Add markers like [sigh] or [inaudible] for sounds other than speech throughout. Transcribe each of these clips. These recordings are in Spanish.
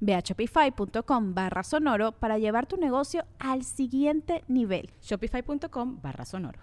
Ve a shopify.com barra sonoro para llevar tu negocio al siguiente nivel. Shopify.com barra sonoro.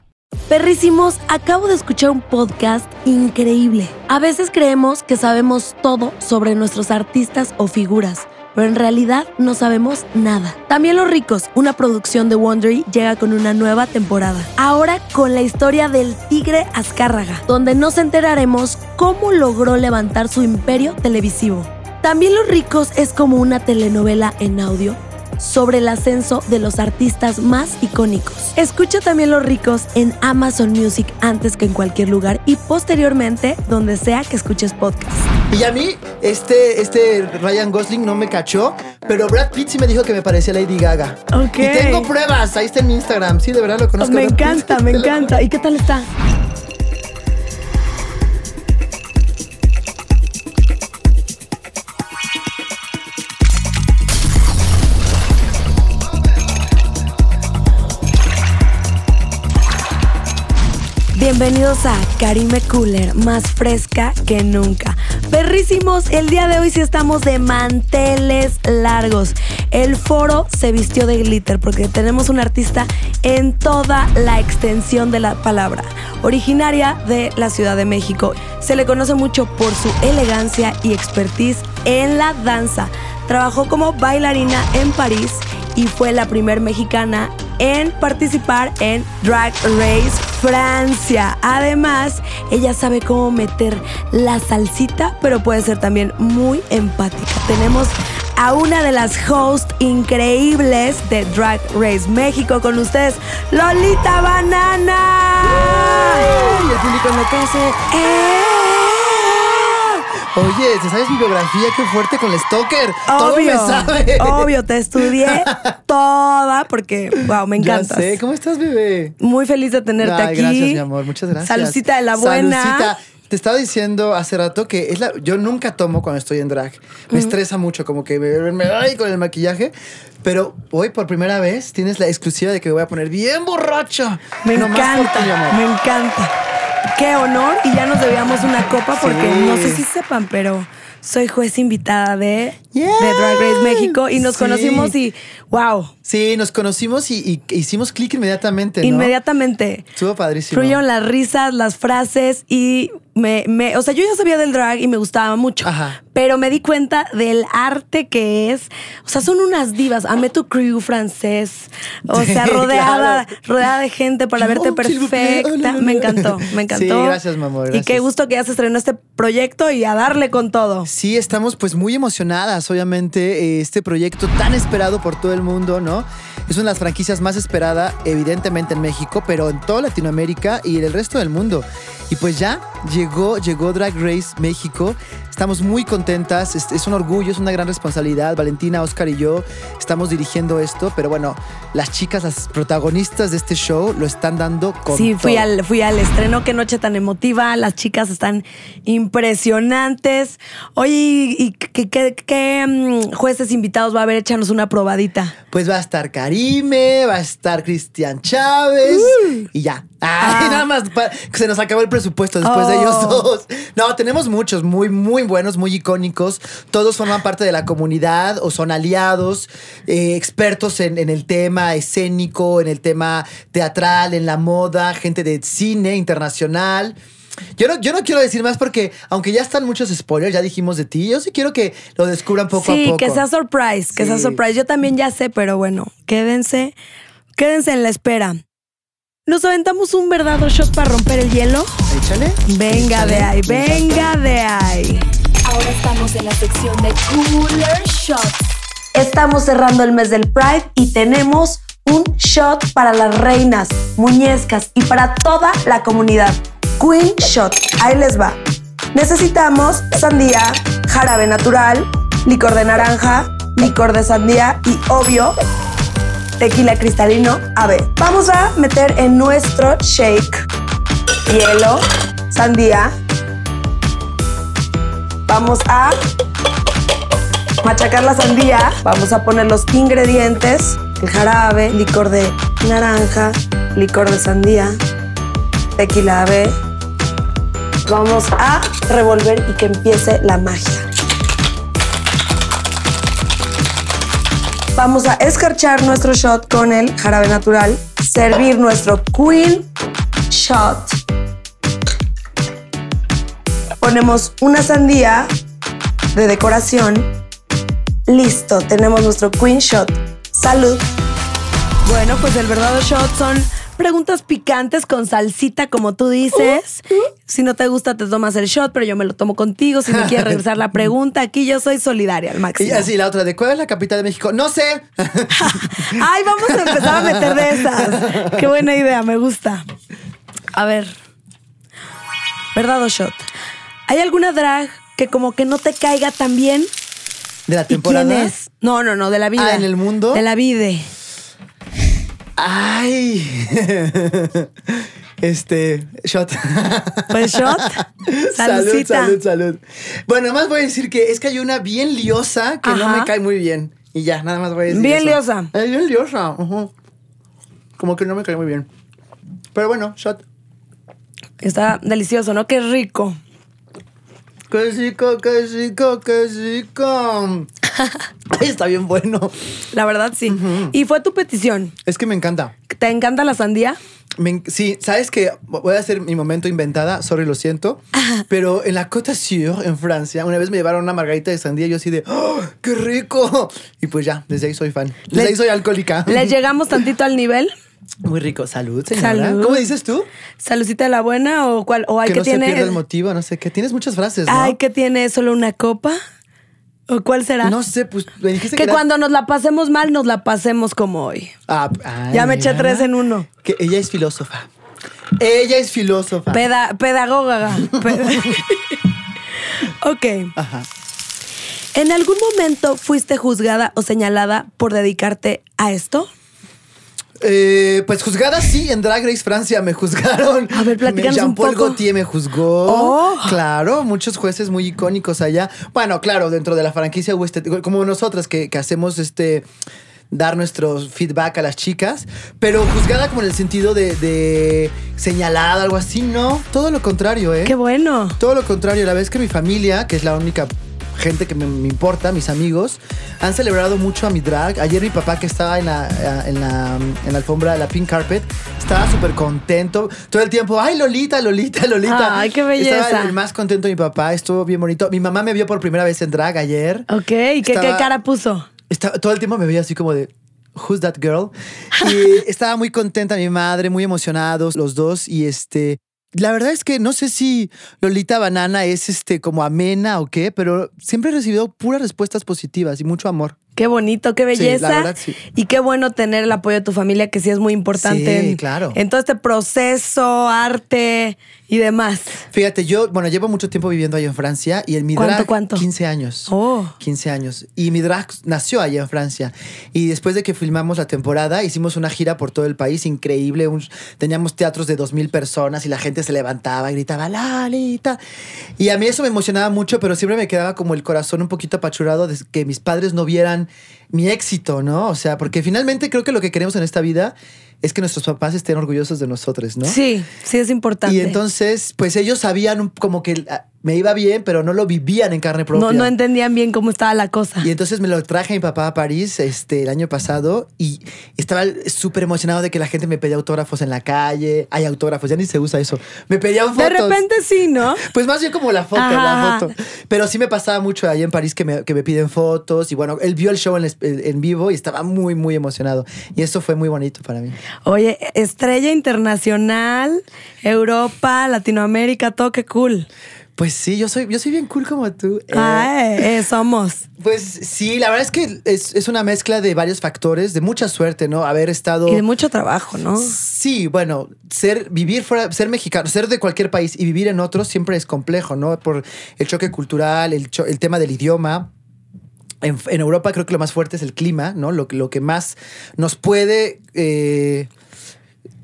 Perrísimos, acabo de escuchar un podcast increíble. A veces creemos que sabemos todo sobre nuestros artistas o figuras pero en realidad no sabemos nada. También Los Ricos, una producción de Wondery, llega con una nueva temporada. Ahora con la historia del tigre Azcárraga, donde nos enteraremos cómo logró levantar su imperio televisivo. También Los Ricos es como una telenovela en audio sobre el ascenso de los artistas más icónicos. Escucha también Los Ricos en Amazon Music antes que en cualquier lugar y posteriormente donde sea que escuches podcast. Y a mí, este, este Ryan Gosling no me cachó, pero Brad Pitt sí me dijo que me parecía Lady Gaga. Ok. Y tengo pruebas, ahí está en mi Instagram. Sí, de verdad lo conozco. Me encanta, me encanta. ¿Y qué tal está? Bienvenidos a Karime Cooler, más fresca que nunca. Perrísimos, el día de hoy sí estamos de manteles largos. El foro se vistió de glitter porque tenemos una artista en toda la extensión de la palabra. Originaria de la Ciudad de México, se le conoce mucho por su elegancia y expertise en la danza. Trabajó como bailarina en París y fue la primer mexicana en participar en Drag Race Francia. Además, ella sabe cómo meter la salsita, pero puede ser también muy empática. Tenemos a una de las hosts increíbles de Drag Race México con ustedes, Lolita Banana. Y el público enloquece. ¡Eh! Oye, ¿te sabes mi biografía? Qué fuerte con el stalker. Todo me sabe. obvio, te estudié [laughs] toda porque, wow, me sé. ¿Cómo estás, bebé? Muy feliz de tenerte Ay, aquí. gracias, mi amor. Muchas gracias. Salucita de la buena. Salucita. Te estaba diciendo hace rato que es la, yo nunca tomo cuando estoy en drag. Me estresa mucho, como que me, me ay, con el maquillaje. Pero hoy por primera vez tienes la exclusiva de que me voy a poner bien borracha. Me Nomás encanta, ti, mi amor. me encanta. Qué honor y ya nos debíamos una copa porque Sí. no sé si sepan, pero soy juez invitada de, De Drag Race México y nos Sí. conocimos y wow, Sí, nos conocimos y, y hicimos clic inmediatamente. ¿no? inmediatamente Estuvo padrísimo. fluyeron las risas, las frases y me, me, o sea, yo ya sabía del drag y me gustaba mucho, Ajá. pero me di cuenta del arte que es, o sea, son unas divas, amé tu crew francés, o Sí, sea, [laughs] rodeada, claro. rodeada de gente para verte Oh, perfecta, Oh, no, no, me encantó, [laughs] me encantó. Sí, gracias, mi amor, Y qué gusto que ya se estrenó este proyecto y a darle con todo. Sí, estamos pues muy emocionadas, obviamente, eh, este proyecto tan esperado por todo el mundo, ¿no? Es una de las franquicias más esperada, evidentemente en México, pero en toda Latinoamérica y en el resto del mundo. Y pues ya llegó, llegó Drag Race México. Estamos muy contentas, es, es un orgullo, es una gran responsabilidad. Valentina, Oscar y yo estamos dirigiendo esto, pero bueno, las chicas, las protagonistas de este show lo están dando con Sí, fui todo. al, fui al estreno, qué noche tan emotiva, las chicas están impresionantes. Oye, ¿y qué, qué- qué, mm, jueces invitados va a haber? Échanos una probadita. Pues va a estar Karime, va a estar Cristian Chávez y ya. Ay, Ah. nada más. Se nos acabó el presupuesto después de Oh. ellos dos. No, tenemos muchos muy, muy buenos, muy icónicos. Todos forman parte de la comunidad o son aliados, eh, expertos en, en el tema escénico, en el tema teatral, en la moda, gente de cine internacional. Yo no, yo no quiero decir más porque, aunque ya están muchos spoilers, ya dijimos de ti, yo sí quiero que lo descubran poco sí, a poco. que sea surprise, que sea Sí. surprise. Yo también ya sé, pero bueno, quédense, quédense en la espera. ¿Nos aventamos un verdadero shot para romper el hielo? Échale. Venga échale. de ahí, venga de ahí. Ahora estamos en la sección de Cooler Shots. Estamos cerrando el mes del Pride y tenemos un shot para las reinas, muñezcas y para toda la comunidad. Queen Shot. Ahí les va. Necesitamos sandía, jarabe natural, licor de naranja, licor de sandía y obvio tequila cristalino AB. Vamos a meter en nuestro shake hielo, sandía. Vamos a machacar la sandía. Vamos a poner los ingredientes: el jarabe, licor de naranja, licor de sandía, tequila AB. Vamos a revolver y que empiece la magia. Vamos a escarchar nuestro shot con el jarabe natural, servir nuestro Queen Shot. Ponemos una sandía de decoración. Listo, tenemos nuestro Queen Shot. Salud. Bueno, pues el verdadero shot son preguntas picantes con salsita, como tú dices. Si no te gusta, te tomas el shot, pero yo me lo tomo contigo. Si me [laughs] quieres regresar la pregunta, aquí yo soy solidaria al Y máximo. así la otra de ¿cuál es la capital de México? No sé. [laughs] Ay, vamos a empezar a meter de esas. Qué buena idea, me gusta. A ver. ¿Verdad o shot? ¿Hay alguna drag que como que no te caiga tan bien? de la ¿Y temporada. quién es? No, no, no, de la vida. Ah, ¿en el mundo? De la vida. Ay. [laughs] Este, shot. Pues shot. [laughs] salud, salud, salud. Bueno, nada más voy a decir que es que hay una bien liosa que no me cae muy bien. Y ya, nada más voy a decir. Bien eso. liosa. Es bien liosa. Como que no me cae muy bien. Pero bueno, shot. Está delicioso, ¿no? Qué rico. Qué rico, qué rico, qué rico. [laughs] Ay, está bien bueno. La verdad, sí. Y fue tu petición. Es que me encanta. ¿Te encanta la sandía? Me sí, sabes que voy a hacer mi momento inventada, sorry, lo siento. Pero en la Côte d'Azur, en Francia, una vez me llevaron una margarita de sandía y yo así de, ¡oh, qué rico! Y pues ya, desde ahí soy fan. Desde Le- ahí soy alcohólica. ¿Le llegamos tantito al nivel? Muy rico. Salud, señora. Salud. ¿Cómo dices tú? ¿Saludcita de la buena o cuál? ¿O hay que que, no se pierda el motivo, no sé qué. Tienes muchas frases, ¿no? ¿Hay que tiene solo una copa? ¿O cuál será? No sé, pues me dijiste que era- cuando nos la pasemos mal, nos la pasemos como hoy. Ah, ay, Ya me eché tres en uno. Que ella es filósofa. Ella es filósofa. Peda- pedagoga. [laughs] Peda- ok. Ajá. ¿En algún momento fuiste juzgada o señalada por dedicarte a esto? Eh, pues juzgada sí, en Drag Race Francia me juzgaron. A ver, platícanos un Jean-Paul poco. Gaultier me juzgó. Oh. Claro, muchos jueces muy icónicos allá. Bueno, claro, dentro de la franquicia este- como nosotras que, que hacemos este dar nuestro feedback a las chicas, pero juzgada como en el sentido de, de señalada, algo así, no, todo lo contrario, ¿eh? Qué bueno. Todo lo contrario, la vez que mi familia, que es la única gente que me, me importa, mis amigos, han celebrado mucho a mi drag. Ayer mi papá que estaba en la, en la, en la alfombra de la pink carpet, estaba súper contento. Todo el tiempo, ay Lolita, Lolita, Lolita. Ay, qué belleza. Estaba el más contento mi papá, estuvo bien bonito. Mi mamá me vio por primera vez en drag ayer. Ok, ¿y qué, Estaba- qué cara puso? Estaba, todo el tiempo me veía así como de, Who's that girl? [laughs] Y estaba muy contenta mi madre, muy emocionados los dos. Y este, la verdad es que no sé si Lolita Banana es este como amena o qué, pero siempre he recibido puras respuestas positivas y mucho amor. Qué bonito, qué Sí, belleza. la verdad, sí. Y qué bueno tener el apoyo de tu familia, que sí es muy importante Sí, en, claro. en todo este proceso, arte y demás. Fíjate, yo, bueno, llevo mucho tiempo viviendo allá en Francia y en mi ¿Cuánto, drag, cuánto? 15 años. Oh. 15 años. Y mi drag nació allá en Francia. Y después de que filmamos la temporada, hicimos una gira por todo el país, increíble. Un- teníamos teatros de 2.000 personas y la gente se levantaba, gritaba, Lalita. Y a mí eso me emocionaba mucho, pero siempre me quedaba como el corazón un poquito apachurrado de que mis padres no vieran mi éxito, ¿no? O sea, porque finalmente creo que lo que queremos en esta vida es que nuestros papás estén orgullosos de nosotros, ¿no? Sí, sí es importante. Y entonces, pues ellos sabían como que ah, me iba bien, pero no lo vivían en carne propia. No, no entendían bien cómo estaba la cosa. Y entonces me lo traje a mi papá a París este, el año pasado y estaba súper emocionado de que la gente me pedía autógrafos en la calle. Hay autógrafos, ya ni se usa eso. Me pedían fotos. De repente sí, ¿no? [laughs] Pues más bien como la foto, Ajá. la foto. Pero sí me pasaba mucho ahí en París que me, que me piden fotos. Y bueno, él vio el show en vivo y estaba muy, muy emocionado. Y eso fue muy bonito para mí. Oye, estrella internacional, Europa, Latinoamérica, todo qué cool. Pues sí, yo soy, yo soy bien cool como tú. Eh, Ay, eh, somos. Pues sí, la verdad es que es, es una mezcla de varios factores, de mucha suerte, ¿no? Haber estado... Y de mucho trabajo, ¿no? Sí, bueno, ser, vivir fuera, ser mexicano, ser de cualquier país y vivir en otro siempre es complejo, ¿no? Por el choque cultural, el, cho- el tema del idioma. En, en Europa creo que lo más fuerte es el clima, ¿no? Lo, que- lo que más nos puede eh,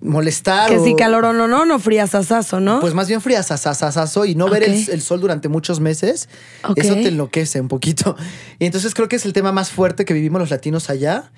molestar. Que o- si calor o no, no, no frías asazo, ¿no? Pues más bien frías, asasasazo, y no ver el, el sol durante muchos meses, eso te enloquece un poquito. [laughs] Y entonces creo que es el tema más fuerte que vivimos los latinos allá.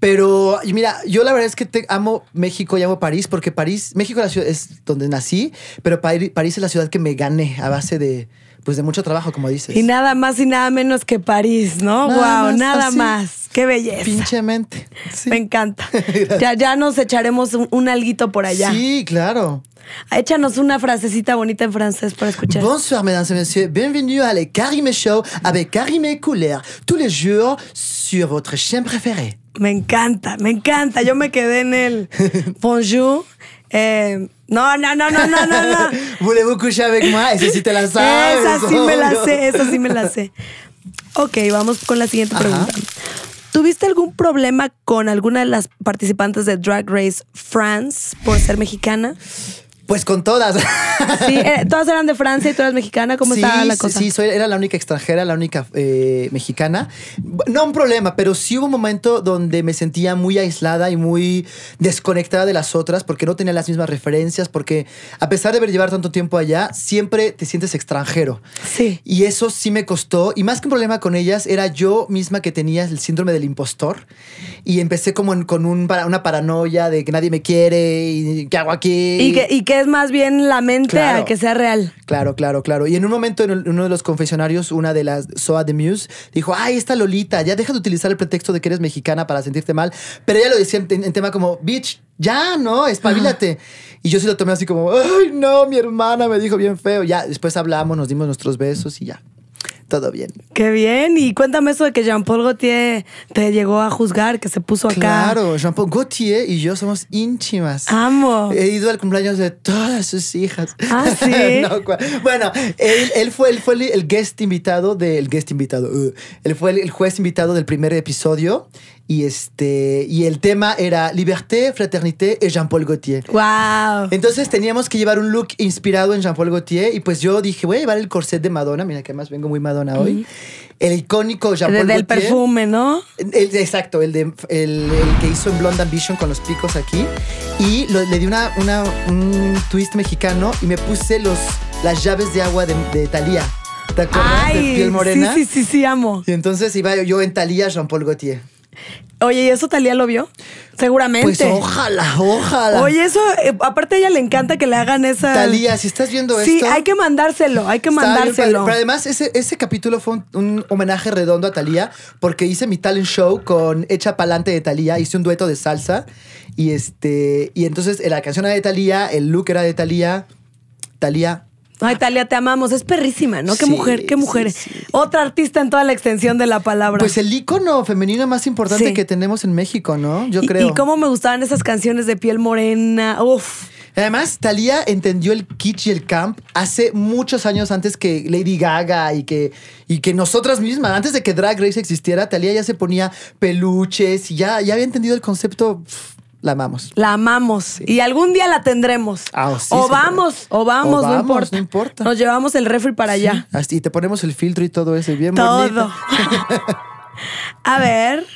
Pero y mira, yo la verdad es que te amo México y amo París, porque París, México es la ciudad- es donde nací, pero Pari- París es la ciudad que me gané a base de, pues de mucho trabajo, como dices. y nada más y nada menos que París, ¿no? Nada wow, más, nada así. más. Qué belleza. Pinchemente. Sí. Me encanta. [laughs] ya, ya nos echaremos un, un alguito por allá. Sí, claro. Échanos una frasecita bonita en francés para escuchar. Bonsoir, mesdames et messieurs. Bienvenue à Le Carime Show avec Carime Couleur, tous les jours sur votre chaîne préférée. Me encanta, me encanta. Yo me quedé en el [laughs] bonjour. Eh, no, no, no, no, no, no, no. [laughs] Voulez-vous coucher avec moi? Esa sí te la [laughs] sabes. Esa sí me la sé, esa sí me la sé. Ok, vamos con la siguiente Ajá. pregunta. ¿Tuviste algún problema con alguna de las participantes de Drag Race France por ser mexicana? Pues con todas. [laughs] Sí, eh, todas eran de Francia y tú eras mexicana. ¿Cómo sí, estaba la cosa? Sí, soy, era la única extranjera, la única eh, mexicana. No un problema, pero sí hubo un momento donde me sentía muy aislada y muy desconectada de las otras porque no tenía las mismas referencias, porque a pesar de haber llevar tanto tiempo allá, siempre te sientes extranjero. Sí. Y eso sí me costó. Y más que un problema con ellas, era yo misma que tenía el síndrome del impostor. Y empecé como en- con un una paranoia de que nadie me quiere y qué hago aquí. Y que, y que es más bien la mente Claro. a que sea real. Claro, claro, claro. Y en un momento, en uno de los confesionarios, una de las Soa de Muse dijo: Ay, esta Lolita, ya deja de utilizar el pretexto de que eres mexicana para sentirte mal. Pero ella lo decía en, en tema como: Bitch, ya, no, espabilate. Y yo sí lo tomé así como: Ay, no, mi hermana me dijo bien feo. Ya, después hablamos, nos dimos nuestros besos y ya. Todo bien. Qué bien. Y cuéntame eso de que Jean-Paul Gaultier te llegó a juzgar, que se puso acá. Claro, Jean-Paul Gaultier y yo somos íntimas. Amo. He ido al cumpleaños de todas sus hijas. Ah, [laughs] ¿sí? No, bueno, él, él fue, él fue el, el guest invitado del guest invitado. uh, él fue el, el juez invitado del primer episodio y este y el tema era liberté, fraternité y Jean-Paul Gaultier. Wow. Entonces teníamos que llevar un look inspirado en Jean-Paul Gaultier y pues yo dije, voy a llevar el corset de Madonna, mira que además vengo muy Madonna hoy. El icónico Jean-Paul Desde el Gaultier. perfume, ¿no? El- exacto, el, de, el, el que hizo en Blonde Ambition con los picos aquí. Y lo- le di una, una- un twist mexicano y me puse los, las llaves de agua de, de Thalía. ¿Te acuerdas? de piel morena. Sí, sí, sí, sí, amo. Y entonces iba yo en Thalía, Jean-Paul Gaultier. Oye, ¿y eso Talía lo vio? Seguramente. Pues ojalá, ojalá. Oye, eso, eh, aparte a ella le encanta que le hagan esa. Thalía, si estás viendo Sí, esto. hay que mandárselo, hay que Está mandárselo. Pero además, ese, ese capítulo fue un, un homenaje redondo a Thalía, porque hice mi talent show con Echa Palante de Thalía, hice un dueto de salsa. Y este. Y entonces eh, la canción era de Thalía, el look era de Thalía. Thalía. Ay, Talia, te amamos. Es perrísima, ¿no? Qué Sí, mujer, qué mujer. sí. Otra artista en toda la extensión de la palabra. Pues el ícono femenino más importante que tenemos en México, ¿no? Yo Y- creo. Y, cómo me gustaban esas canciones de piel morena. Uf. Además, Thalía entendió el kitsch y el camp hace muchos años antes que Lady Gaga y que, y que nosotras mismas, antes de que Drag Race existiera, Thalía ya se ponía peluches y ya, ya había entendido el concepto. Pff, la amamos. La amamos. Y algún día la tendremos. Ah, sí, o vamos, o vamos, O no vamos, importa. no importa. Nos llevamos el refri para allá. Y te ponemos el filtro y todo eso, bien Todo. bonito. [laughs] A ver.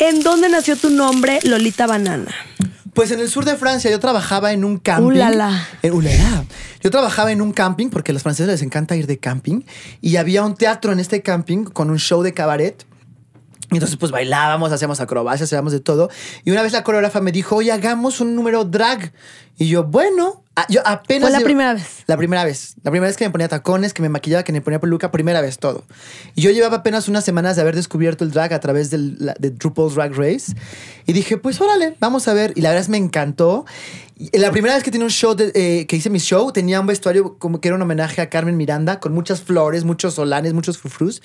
¿En dónde nació tu nombre, Lolita Banana? Pues en el sur de Francia yo trabajaba en un camping. Ulala. En ulala. Yo trabajaba en un camping porque a los franceses les encanta ir de camping y había un teatro en este camping con un show de cabaret. Y entonces pues bailábamos, hacíamos acrobacias, hacíamos de todo. Y una vez la coreógrafa me dijo, oye, hagamos un número drag. Y yo, bueno, yo apenas. Fue la llevo- primera vez. La primera vez. La primera vez que me ponía tacones, que me maquillaba, que me ponía peluca, primera vez todo. Y yo llevaba apenas unas semanas de haber descubierto el drag a través del, la- de RuPaul's Drag Race. Y dije, pues órale, vamos a ver. Y la verdad es me encantó. La primera vez que tenía un show, de- eh, que hice mi show, tenía un vestuario como que era un homenaje a Carmen Miranda, con muchas flores, muchos solanes, muchos frufrus.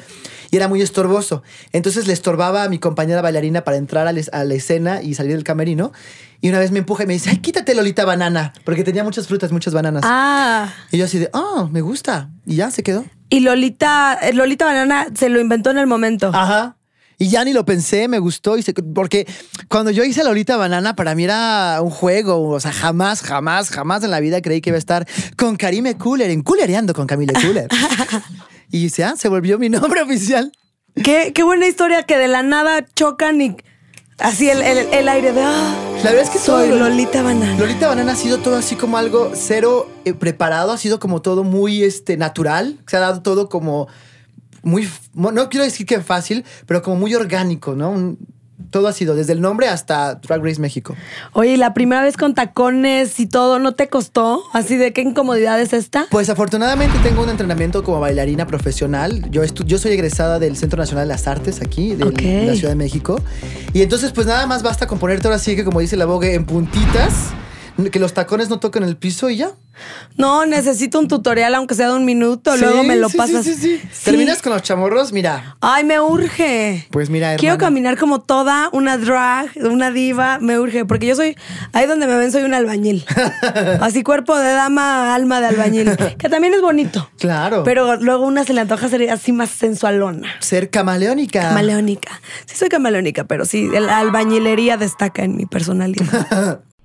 Y era muy estorboso. Entonces le estorbaba a mi compañera bailarina para entrar a, la es- a la escena y salir del camerino. Y una vez me empuja y me dice, ay, quítate Lolita banana. Porque tenía muchas frutas, muchas bananas. Ah. Y yo así de, oh, me gusta. Y ya se quedó. Y Lolita, eh, Lolita Banana se lo inventó en el momento. Ajá. Y ya ni lo pensé, me gustó. Y se- porque cuando yo hice Lolita Banana, para mí era un juego. O sea, jamás, jamás, jamás en la vida creí que iba a estar con Karime Cooler, en Coolereando con Camille Cooler. [laughs] y ya se volvió mi nombre oficial. Qué, qué buena historia que de la nada chocan y así el, el- el aire de ah, La verdad es que soy todo lo- Lolita Banana. Lolita Banana ha sido todo así como algo cero eh, preparado, ha sido como todo muy este, natural, se ha dado todo como muy, no quiero decir que fácil, pero como muy orgánico, ¿no? Un- todo ha sido, desde el nombre hasta Drag Race México. Oye, ¿y la primera vez con tacones y todo no te costó? Así de qué incomodidad es esta. Pues afortunadamente tengo un entrenamiento como bailarina profesional. Yo, yo soy egresada del Centro Nacional de las Artes aquí, de la Ciudad de México. Y entonces pues nada más basta con ponerte ahora sí que como dice la Vogue en puntitas, que los tacones no toquen el piso y ya. No, necesito un tutorial, aunque sea de un minuto, Sí, luego me lo sí, pasas. Sí, sí, sí. Sí. Terminas con los chamorros, mira. Ay, me urge. Pues mira, Quiero caminar como toda una drag, una diva, me urge, porque yo soy, ahí donde me ven soy un albañil. [laughs] Así cuerpo de dama, alma de albañil, que también es bonito. Claro. Pero luego una se le antoja ser así más sensualona. ser camaleónica. Camaleónica. Sí soy camaleónica, pero sí, la albañilería destaca en mi personalidad. [laughs]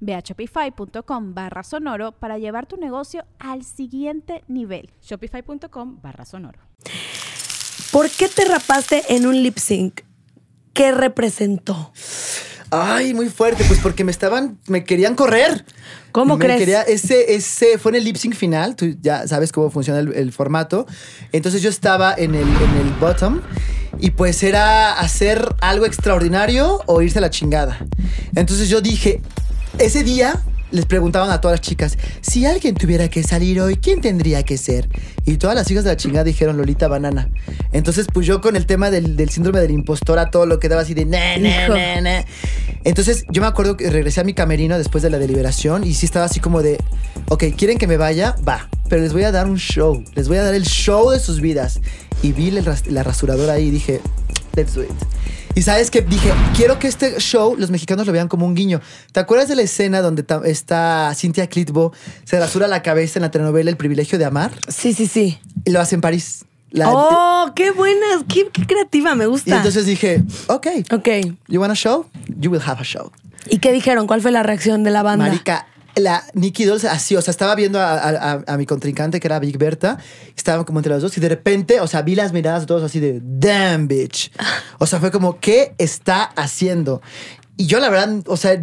Ve a shopify.com barra sonoro para llevar tu negocio al siguiente nivel. Shopify.com barra sonoro. ¿Por qué te rapaste en un lip sync? ¿Qué representó? Ay, muy fuerte, pues porque me estaban, me querían correr. ¿Cómo Me crees? quería- ese, ese fue en el lip sync final, tú ya sabes cómo funciona el, el formato. Entonces yo estaba en el, en el bottom y pues era hacer algo extraordinario o irse a la chingada. Entonces yo dije, ese día les preguntaban a todas las chicas, si alguien tuviera que salir hoy, ¿quién tendría que ser? Y todas las hijas de la chingada dijeron Lolita Banana. Entonces, pues yo con el tema del, del síndrome del impostor a todo lo que daba así de... "Na, na, na, na". Entonces, yo me acuerdo que regresé a mi camerino después de la deliberación y sí estaba así como de, ok, ¿quieren que me vaya? Va, pero les voy a dar un show, les voy a dar el show de sus vidas. Y vi ras- la rasuradora ahí y dije, let's do it. Y sabes que dije, quiero que este show los mexicanos lo vean como un guiño. ¿Te acuerdas de la escena donde está Cintia Clitbo, se rasura la cabeza en la telenovela El privilegio de amar? Sí, sí, sí. Y lo hace en París. La- oh, qué buena, qué, qué creativa, me gusta. y entonces dije, ok, ok. you want a show? You will have a show. ¿Y qué dijeron? ¿Cuál fue la reacción de la banda? Marica, la Nikki Dolls así, o sea, estaba viendo a, a- mi contrincante que era Big Berta, estaban como entre los dos y de repente, o sea, vi las miradas de todos así de, damn, bitch. [laughs] O sea, fue como, ¿qué está haciendo? Y yo la verdad, o sea,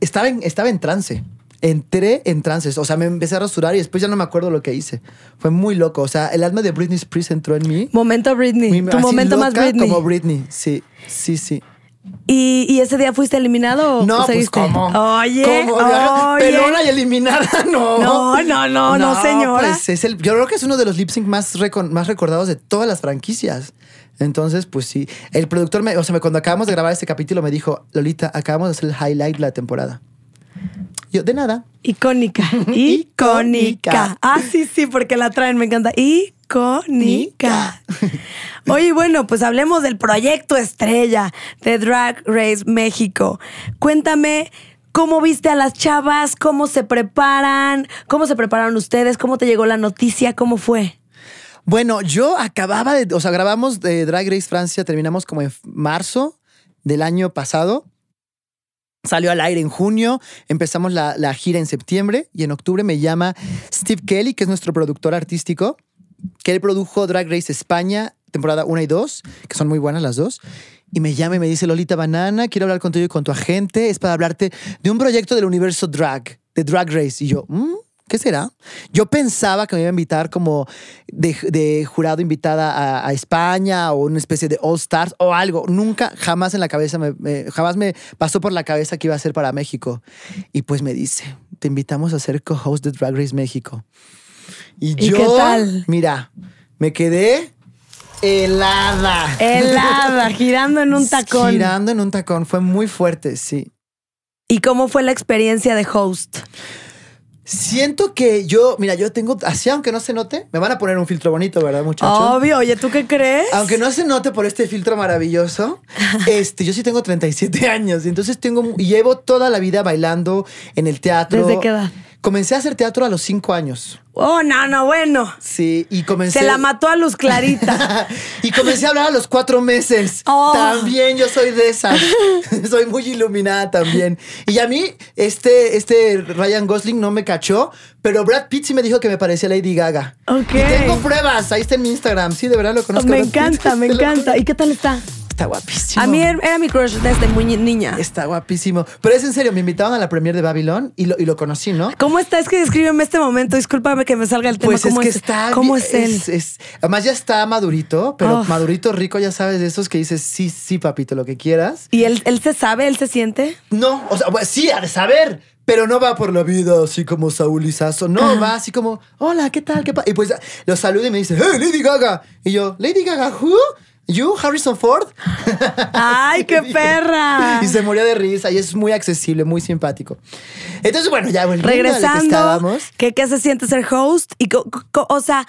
estaba en, estaba en trance. Entré en trances, o sea, me empecé a rasurar y después ya no me acuerdo lo que hice. Fue muy loco, o sea, el alma de Britney Spears entró en mí. Momento Britney. Muy- tu momento más loca Britney. Como Britney, sí, sí, sí. ¿Y, y ese día fuiste eliminado o No, pues seguiste? cómo. Oye, ¿Cómo? oye. Pelona y eliminada, [laughs] no. No, no, no, no, señora. Pues es el, yo creo que es uno de los lip sync más, recon- más recordados de todas las franquicias. Entonces, pues sí. El productor, me, o sea, cuando acabamos de grabar este capítulo, me dijo, Lolita, acabamos de hacer el highlight de la temporada. Yo, de nada. Icónica. [laughs] Icónica. Icónica. Ah, sí, sí, porque la traen, me encanta. icónica. Oye, bueno, pues hablemos del proyecto estrella de Drag Race México. Cuéntame. ¿Cómo viste a las chavas? ¿Cómo se preparan? ¿Cómo se prepararon ustedes? ¿Cómo te llegó la noticia? ¿Cómo fue? Bueno, yo acababa de, o sea, grabamos de Drag Race Francia, terminamos como en marzo del año pasado. Salió al aire en junio, empezamos la, la gira en septiembre y en octubre me llama Steve Kelly, que es nuestro productor artístico, que él produjo Drag Race España, temporada 1 y 2, que son muy buenas las dos. Y me llama y me dice, Lolita Banana, quiero hablar contigo y con tu agente. Es para hablarte de un proyecto del universo drag, de Drag Race. Y yo, "Mm, ¿qué será? Yo pensaba que me iba a invitar como de, jurado invitada a, España o una especie de All Stars o algo. Nunca, jamás en la cabeza, me- jamás me pasó por la cabeza que iba a ser para México. Y pues me dice, te invitamos a ser co-host de Drag Race México. Y, ¿Y yo, qué tal? mira, me quedé helada. Helada, [laughs] girando en un tacón. Girando en un tacón. Fue muy fuerte, sí. ¿Y cómo fue la experiencia de host? Siento que yo, mira, yo tengo, así aunque no se note, me van a poner un filtro bonito, ¿verdad, muchachos? Obvio, oye, ¿tú qué crees? Aunque no se note por este filtro maravilloso, [laughs] este, yo sí tengo 37 años y entonces tengo, llevo toda la vida bailando en el teatro. ¿Desde qué edad? Comencé a hacer teatro a los 5 años. Oh, no, no, bueno. Sí, y comencé. Se la mató a Luz Clarita. [laughs] y comencé a hablar a los cuatro meses. Oh. También yo soy de esas. [laughs] soy muy iluminada también. Y a mí, este, este Ryan Gosling no me cachó, pero Brad Pitt sí me dijo que me parecía Lady Gaga. Ok. Y tengo pruebas. Ahí está en mi Instagram. Sí, de verdad lo conozco. me Brad Pitt. encanta, me [laughs] encanta. ¿Y qué tal está? Está guapísimo. A mí er- era mi crush desde muy ni- niña. Está guapísimo. Pero es en serio, me invitaron a la premiere de Babylon y lo, y lo conocí, ¿no? ¿Cómo está? Es que descríbeme este momento. Discúlpame que me salga el tema. Pues es ¿Cómo que está. ¿Cómo es él? es- es- además ya está madurito, pero Oh. madurito rico, ya sabes, de esos que dices, sí, sí, papito, lo que quieras. ¿Y él, él se sabe? ¿Él se siente? No, o sea, bueno, sí, ha de saber, pero no va por la vida así como Saúl Izazo. No, va así como, hola, ¿qué tal? ¿Qué pa-?" Y pues lo saluda y me dice, hey, Lady Gaga. Y yo, ¿Lady Gaga who? ¿You, Harrison Ford? [laughs] ¡Ay, qué [laughs] perra! Y se moría de risa y es muy accesible, muy simpático. Entonces, bueno, ya volviendo a lo que Regresando, estábamos. ¿qué, ¿qué se siente ser host? Y o sea,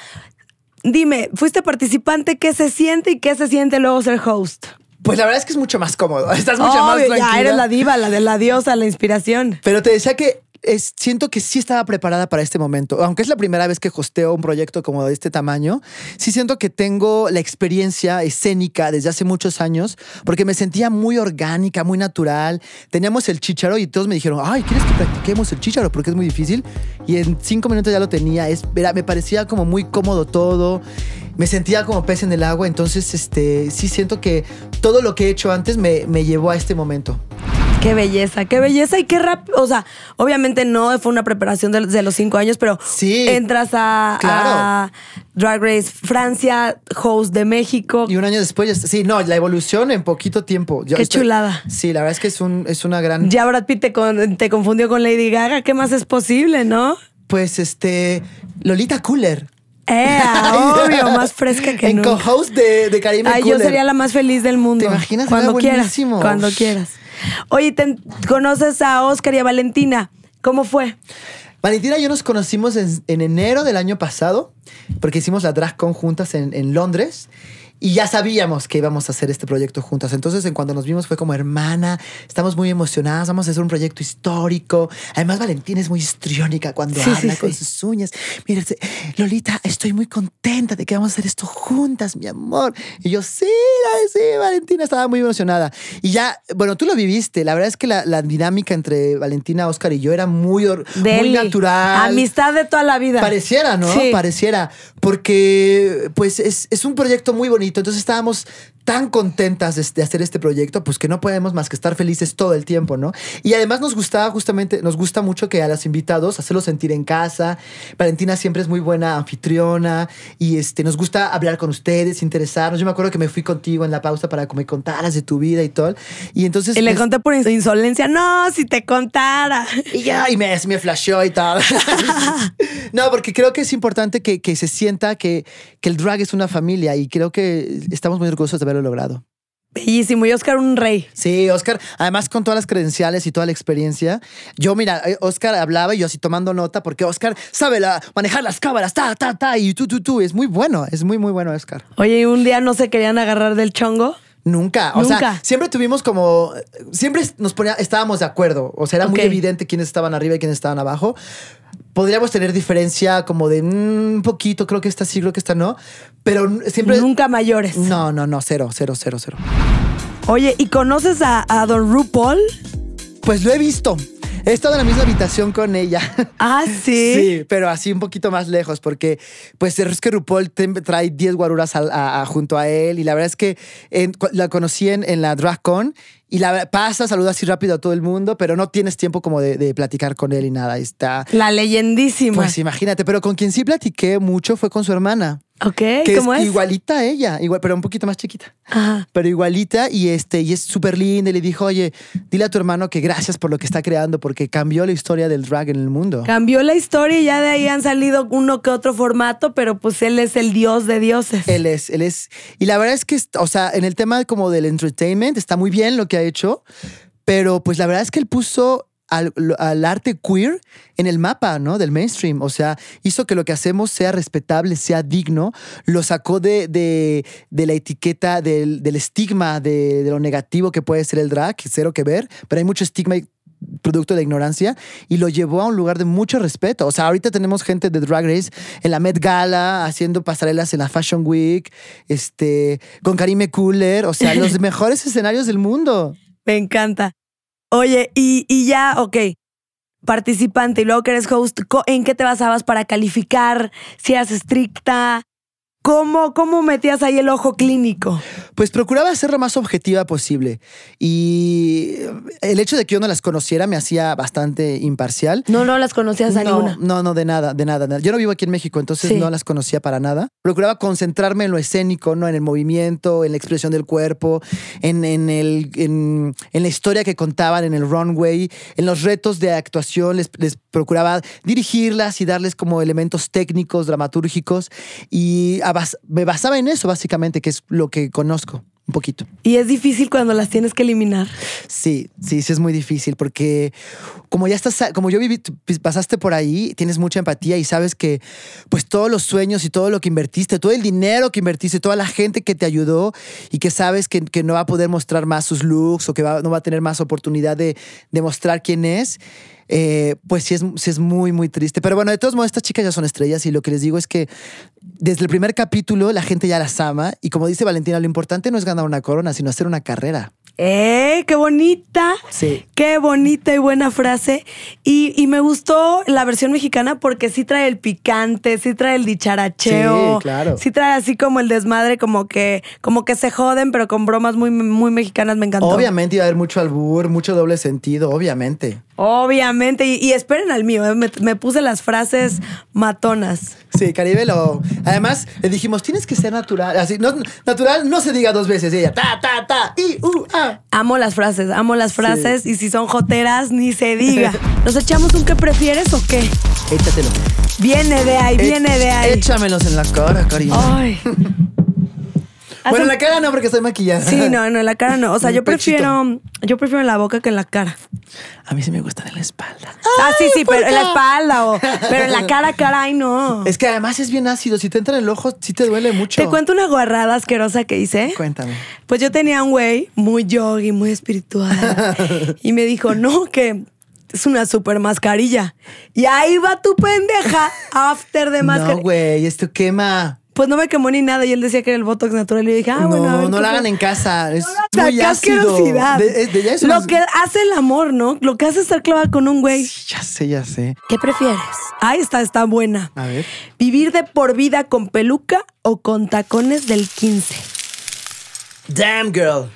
dime, fuiste participante, ¿qué se siente y qué se siente luego ser host? Pues la verdad es que es mucho más cómodo. [laughs] Estás mucho más tranquila. ya eres la diva, la de la diosa, la inspiración. Pero te decía que es- siento que sí estaba preparada para este momento. Aunque es la primera vez que hosteo un proyecto como de este tamaño, sí siento que tengo la experiencia escénica desde hace muchos años, porque me sentía muy orgánica, muy natural. Teníamos el chícharo y todos me dijeron, ay, ¿quieres que practiquemos el chícharo? Porque es muy difícil. Y en cinco minutos ya lo tenía. Es, me parecía como muy cómodo todo. Me sentía como pez en el agua. Entonces, este, sí siento que todo lo que he hecho antes me, me llevó a este momento. Qué belleza, qué belleza y qué rápido. O sea, obviamente no fue una preparación de, de los cinco años, pero Sí. entras a, Claro. a Drag Race Francia, host de México. Y un año después, sí, no, la evolución en poquito tiempo. Yo Qué chulada. Sí, la verdad es que es, un, es una gran. Ya Brad Pitt te, con- te confundió con Lady Gaga. ¿Qué más es posible, no? Pues este. Lolita Cooler. Eh, [laughs] obvio, más fresca que En nunca. co-host de, de Karime Ay, yo Cooler. sería la más feliz del mundo. ¿Te imaginas? Cuando quieras. Cuando quieras. Oye, ¿conoces a Oscar y a Valentina? ¿Cómo fue? Valentina y yo nos conocimos en, en enero del año pasado, porque hicimos la drag con juntas en, en Londres. Y ya sabíamos que íbamos a hacer este proyecto juntas. Entonces, en cuando nos vimos fue como hermana, estamos muy emocionadas, vamos a hacer un proyecto histórico. Además, Valentina es muy histriónica cuando Sí, habla sí, con sí. sus uñas. Mira, dice, Lolita, estoy muy contenta de que vamos a hacer esto juntas, mi amor. Y yo, sí, sí, Valentina estaba muy emocionada. Y ya, bueno, tú lo viviste. La verdad es que la, la dinámica entre Valentina, Oscar y yo era muy, or- muy Deli. natural. Amistad de toda la vida. Pareciera, ¿no? Pareciera. Porque, pues, es, es un proyecto muy bonito. Entonces estábamos tan contentas de, de hacer este proyecto, pues que no podemos más que estar felices todo el tiempo, ¿no? Y además nos gustaba justamente, nos gusta mucho que a los invitados hacerlos sentir en casa. Valentina siempre es muy buena anfitriona y este, nos gusta hablar con ustedes, interesarnos. Yo me acuerdo que me fui contigo en la pausa para que me contaras de tu vida y todo. Y entonces... Y le conté por ins- insolencia. No, si te contara. y ya, y me, me flasheó y tal. [laughs] no, porque creo que es importante que, que se sienta que, que el drag es una familia y creo que estamos muy orgullosos de haberlo logrado. Bellísimo. Y Oscar, un rey. Sí, Oscar, además con todas las credenciales y toda la experiencia. Yo, mira, eh, Oscar hablaba y yo así tomando nota porque Oscar sabe la- manejar las cámaras, ta, ta, ta, y tú, tú, tú. Es muy bueno, es muy, muy bueno, Oscar. Oye, ¿y un día no se querían agarrar del chongo? Nunca, o Nunca. sea, siempre tuvimos como, siempre nos ponía, estábamos de acuerdo, o sea, era muy evidente quiénes estaban arriba y quiénes estaban abajo. Podríamos tener diferencia como de mm, un poquito, creo que esta sí, creo que esta no, pero siempre... Nunca mayores. No, no, no, cero, cero, cero, cero. Oye, ¿y conoces a, a Don RuPaul? Pues lo he visto. He estado en la misma habitación con ella. Ah, [laughs] sí. Sí, pero así un poquito más lejos, porque pues es que RuPaul trae 10 guaruras al- a- a- junto a él y la verdad es que en- la conocí en, en la DragCon y la pasa, saluda así rápido a todo el mundo, pero no tienes tiempo como de, de platicar con él y nada. Está, La leyendísima. pues imagínate, pero con quien sí platiqué mucho fue con su hermana, ok, que ¿cómo es, es? igualita a ella, igual, pero un poquito más chiquita Ajá. pero igualita y este y es súper linda y le dijo oye dile a tu hermano que gracias por lo que está creando porque cambió la historia del drag en el mundo Cambió la historia y ya de ahí han salido uno que otro formato, pero pues él es el dios de dioses. él es él es y la verdad es que o sea en el tema como del entertainment está muy bien lo que ha hecho pero pues la verdad es que él puso al, al arte queer en el mapa, ¿no? Del mainstream. O sea, hizo que lo que hacemos sea respetable, sea digno. Lo sacó de, de, de la etiqueta, del, del estigma de, de lo negativo que puede ser el drag, cero que ver, pero hay mucho estigma y producto de ignorancia y lo llevó a un lugar de mucho respeto. O sea, ahorita tenemos gente de Drag Race en la Met Gala, haciendo pasarelas en la Fashion Week, este, con Karime Cooler, o sea, [laughs] los mejores escenarios del mundo. Me encanta. Oye, y, y ya, ok, participante y luego que eres host, ¿en qué te basabas para calificar? Si eras estricta, ¿cómo, cómo metías ahí el ojo clínico? Pues procuraba ser lo más objetiva posible. Y el hecho de que yo no las conociera me hacía bastante imparcial. No, no las conocías a no, ninguna. no, no, de nada, de nada. Yo no vivo aquí en México, entonces Sí. no las conocía para nada. Procuraba concentrarme en lo escénico, ¿no? En el movimiento, en la expresión del cuerpo, en, en el, en, en la historia que contaban en el runway, en los retos de actuación. Les, les procuraba dirigirlas y darles como elementos técnicos, dramatúrgicos. Y a bas- me basaba en eso, básicamente, que es lo que conozco un poquito. Y es difícil cuando las tienes que eliminar. Sí, sí, sí es muy difícil porque como ya estás, como yo viví, tú pasaste por ahí, tienes mucha empatía y sabes que pues todos los sueños y todo lo que invertiste, todo el dinero que invertiste, toda la gente que te ayudó y que sabes que, que no va a poder mostrar más sus looks o que va- no va a tener más oportunidad de, de mostrar quién es. Eh, pues sí es, sí es muy, muy triste. Pero bueno, de todos modos, estas chicas ya son estrellas y lo que les digo es que desde el primer capítulo la gente ya las ama y como dice Valentina, lo importante no es ganar una corona, sino hacer una carrera. ¡Eh! ¡Qué bonita! Sí. Qué bonita y buena frase. Y, y me gustó la versión mexicana porque sí trae el picante, sí trae el dicharacheo. Sí, claro. Sí trae así como el desmadre, como que, como que se joden, pero con bromas muy, muy mexicanas. Me encantó. Obviamente iba a haber mucho albur, mucho doble sentido, obviamente. Obviamente. Y, y esperen al mío, ¿eh? me, me puse las frases matonas. Sí, Caribe lo. Además, le dijimos, tienes que ser natural. Así, no, natural no se diga dos veces. Y ella, ta, ta, ta, y, uh, ah. Amo las frases, amo las frases. Y si son joteras, ni se diga. [laughs] ¿Nos echamos un qué prefieres o qué? Échatelo. Viene de ahí, viene de ahí. Échamelos en la cara, cariño. Ay. [laughs] bueno, en la cara no, porque estoy maquillada. Sí, no, no, en la cara no. O sea, yo prefiero, yo prefiero en la boca que en la cara. A mí sí me gustan en la espalda. ah, sí, sí, ¿por pero en la espalda o, pero en la cara, [laughs] caray, no. Es que además es bien ácido. Si te entra en el ojo, sí te duele mucho. Te cuento una guarrada asquerosa que hice. Cuéntame. Pues yo tenía un güey muy yogi, muy espiritual. [laughs] y me dijo, no, que es una super mascarilla. Y ahí va tu pendeja, after de mascarilla. No, güey, esto quema. Pues no me quemó ni nada. Y él decía que era el Botox natural. Y yo dije, ah, no, bueno, a ver no la hagan en casa. Es O sea, muy ácido. asquerosidad. De- de- ya es Lo que hace el amor, ¿no? Lo que hace estar clavada con un güey. Ya sé, ya sé. ¿Qué prefieres? Ahí está, está buena. A ver. ¿Vivir de por vida con peluca o con tacones del 15? Damn girl.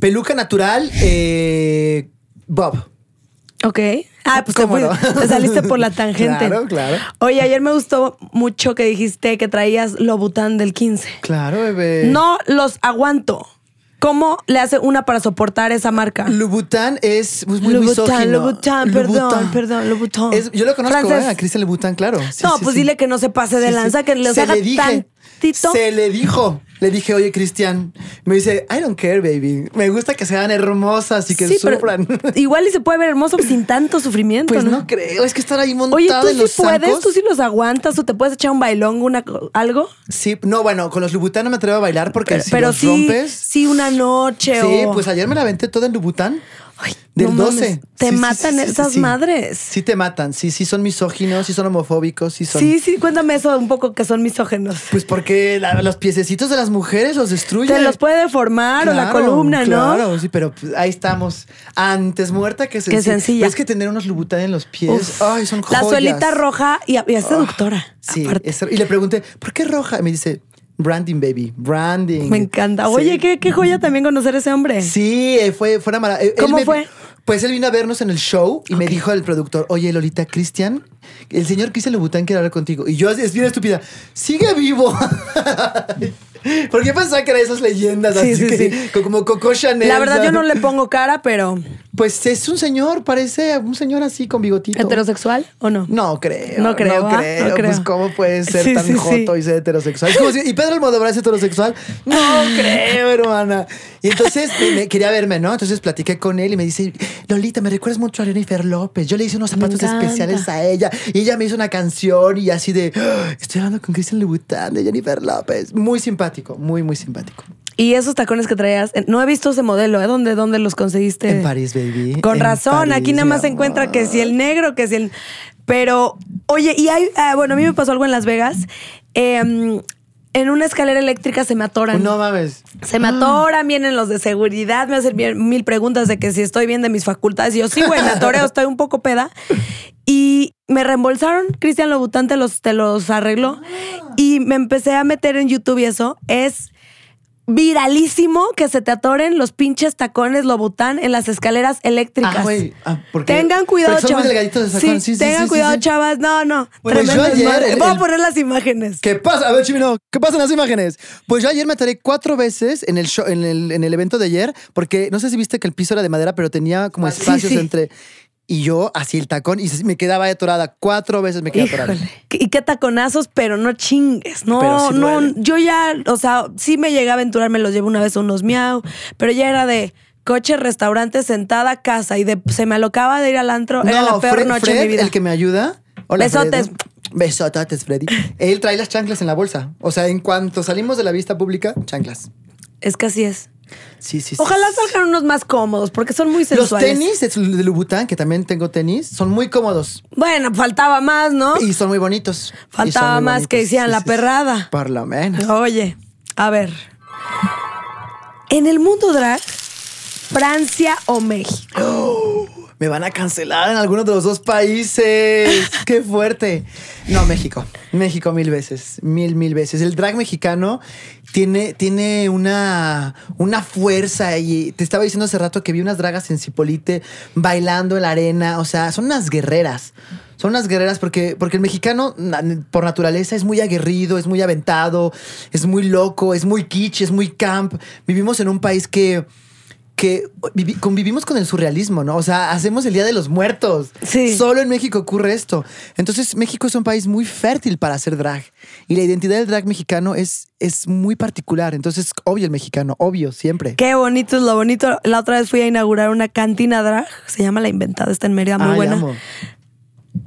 Peluca natural, eh, Bob. Ok. Ah, pues te, ¿Cómo fui- no? te saliste por la [laughs] tangente. Claro, claro. Oye, ayer me gustó mucho que dijiste que traías Lobután del 15. Claro, bebé. No los aguanto. ¿Cómo le hace una para soportar esa marca? Louboutin es pues, muy Louboutin, misógino. Louboutin, perdón, perdón, Louboutin. Es- yo lo conozco. ¿eh? A Cristian Louboutin, claro. Sí, no, sí, pues sí. dile que no se pase de lanza, que le Se haga le dije, tantito. Se le dijo. Le dije, oye, Cristian, me dice, I don't care, baby. Me gusta que sean hermosas y que Sí, pero sufran. [laughs] igual y se puede ver hermoso sin tanto sufrimiento, Pues ¿no? no creo, es que estar ahí montada Oye, ¿tú en sí los puedes? zancos. ¿Tú sí los aguantas o te puedes echar un bailón, una, algo? Sí, no, bueno, con los Lubután no me atrevo a bailar porque Pero, si pero los sí, rompes. sí, una noche Sí, o... pues ayer me la aventé toda en Lubután. Ay, Del no mames, 12. Te Sí, matan sí, sí, esas madres. Sí te matan, sí, sí son misóginos, sí son homofóbicos, sí son... Sí, sí, cuéntame eso un poco que son misógenos. Pues porque la- los piececitos de las mujeres los destruyen. Te los puede deformar o la Claro, columna, ¿no? Claro, sí, pero ahí estamos. Antes muerta que sencilla. sencilla. Pero es que tener unos Lubután en los pies, Uf. ay, son La joyas. suelita roja y, y es seductora. Sí, es- y le pregunté, ¿por qué roja? Y me dice, branding, baby, branding. Me encanta. Sí. Oye, ¿qué, qué joya también conocer a ese hombre. Sí, eh, fue, fue una maravilla. ¿Cómo fue? Pues él vino a vernos en el show y me dijo el productor, oye, Lolita, Cristian, el señor Cristian Louboutin quiere hablar contigo. Y yo, es bien estúpida, sigue vivo. [laughs] [laughs] Porque pensaba que eran esas leyendas Sí, así sí, que, sí. co- como Coco Chanel. La verdad, yo no le pongo cara, pero. Pues es un señor, parece un señor así con bigotito. ¿Heterosexual o no? No creo. No creo, No ¿ah? creo. No creo. Pues, ¿cómo puede ser Sí, tan sí, sí. joto y ser heterosexual? Es como si- ¿Y Pedro Almodóvar es heterosexual? No creo, hermana. Y entonces me, quería verme, ¿no? Entonces platiqué con él y me dice, Lolita, me recuerdas mucho a Jennifer López. Yo le hice unos zapatos especiales a ella y ella me hizo una canción y así de, "Ah, estoy hablando con Cristian Louboutin de Jennifer López. Muy simpático, muy, muy simpático. Y esos tacones que traías, eh, no he visto ese modelo, ¿eh? ¿Dónde, dónde los conseguiste? En París, baby. Con En razón, París, aquí nada más se encuentra que si el negro, que si el. Pero, oye, y hay. ah, bueno, a mí me pasó algo en Las Vegas. Em, en una escalera eléctrica se me atoran. No mames. Se me atoran, vienen los de seguridad, me hacen mil preguntas de que si estoy bien de mis facultades. Y yo, sí, güey, me atoreo, [laughs] estoy un poco peda. Y me reembolsaron, Cristian Lobután te los, te los arregló. Y me empecé a meter en YouTube y eso. Es viralísimo que se te atoren los pinches tacones Lobután en las escaleras eléctricas. Ah, güey. ah, Tengan cuidado, chavas. Sí, sí, tengan sí, cuidado, chavas. No, no. Pues yo ayer, el- Voy a poner las imágenes. ¿Qué pasa? A ver, Chimino, ¿qué pasa en las imágenes? Pues yo ayer me atoré cuatro veces en el show, en el, en el evento de ayer, porque no sé si viste que el piso era de madera, pero tenía como espacios entre. Y yo, así el tacón, y me quedaba atorada. Cuatro veces me quedé atorada. Y qué taconazos, pero no chingues. No, sí no. Yo ya, o sea, sí me llegué a aventurar, me los llevo una vez a unos miau, pero ya era de coche, restaurante, sentada, casa. Y de, se me alocaba de ir al antro. era la peor Fred, noche Fred, de mi vida. el que me ayuda. Hola, Besotes. Fred. Besototes, Freddy. Él trae las chanclas en la bolsa. O sea, en cuanto salimos de la vista pública, chanclas. Es que así es. Sí, sí, sí. Ojalá salgan unos más cómodos, porque son muy Los sensuales. tenis de Louboutin, que también tengo tenis, son muy cómodos Bueno, faltaba más, ¿no? y son muy bonitos. Faltaba muy más que bonitos. Sí, la perrada. Por lo menos. Oye, a ver. En el mundo drag, Francia o México. Me van a cancelar en alguno de los dos países. [laughs] Qué fuerte. No, México. México mil veces. Mil, mil veces. El drag mexicano tiene, tiene una, una fuerza. Y te estaba diciendo hace rato que vi unas dragas en Cipolite bailando en la arena. O sea, son unas guerreras. Son unas guerreras porque, porque el mexicano, por naturaleza, es muy aguerrido, es muy aventado, es muy loco, es muy kitsch, es muy camp. Vivimos en un país que que vivi- convivimos con el surrealismo, ¿no? O sea, hacemos el Día de los Muertos. Sí. Solo en México ocurre esto. Entonces, México es un país muy fértil para hacer drag. Y la identidad del drag mexicano es, es muy particular. Entonces, obvio el mexicano, obvio, siempre. Qué bonito es lo bonito. La otra vez fui a inaugurar una cantina drag. Se llama La Inventada, está en Mérida, muy Ay, buena. amo.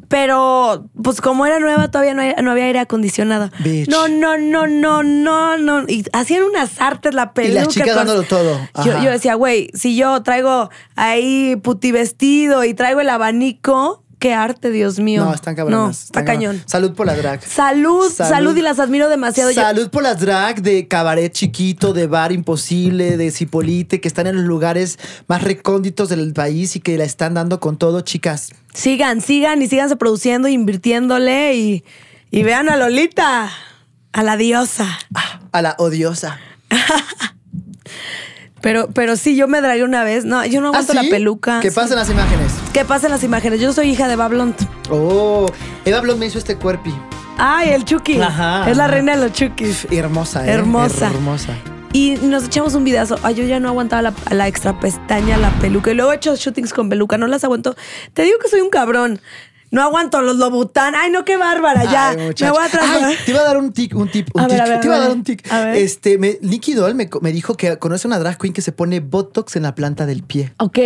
Pero, pues como era nueva, todavía no, no había aire acondicionado. Bitch. No, no, no, no, no, no. Y hacían unas artes, la Y peluca. las chicas con- dándolo todo. Yo, yo decía, güey, si yo traigo ahí puti vestido y traigo el abanico, qué arte, Dios mío. No, están cabronas. No, están está cabronas. cañón. Salud por la drag. Salud, salud, y las admiro demasiado. Salud por las drag de cabaret chiquito, de bar imposible, de Cipolite, que están en los lugares más recónditos del país y que la están dando con todo, chicas. Sigan, sigan y síganse produciendo, invirtiéndole y, y vean a Lolita, a la diosa. A la odiosa. [laughs] Pero, pero sí, yo me dragué una vez. No, yo no aguanto ¿Ah, sí? la peluca. ¿Qué Sí. pasan las imágenes? ¿Qué pasa en las imágenes? Yo soy hija de Bablont. Oh, Eva Blond me hizo este cuerpi. Ay, el Chucky. Ajá, es la reina de los Chukis. Hermosa, ¿eh? Hermosa. Hermosa. Y nos echamos un videazo. Ay, yo ya no aguantaba la, la extra pestaña, la peluca. Y luego he hecho shootings con peluca, no las aguanto. Te digo que soy un cabrón. No aguanto los Lobután. Ay, no, qué bárbara, ya. Ay, me voy a. Ay, te iba a dar un tic, un tip, un A ver, a ver, te iba a a dar un tic. Este, me, Nicky Doll me, me dijo que conoce una drag queen que se pone Botox en la planta del pie Ok.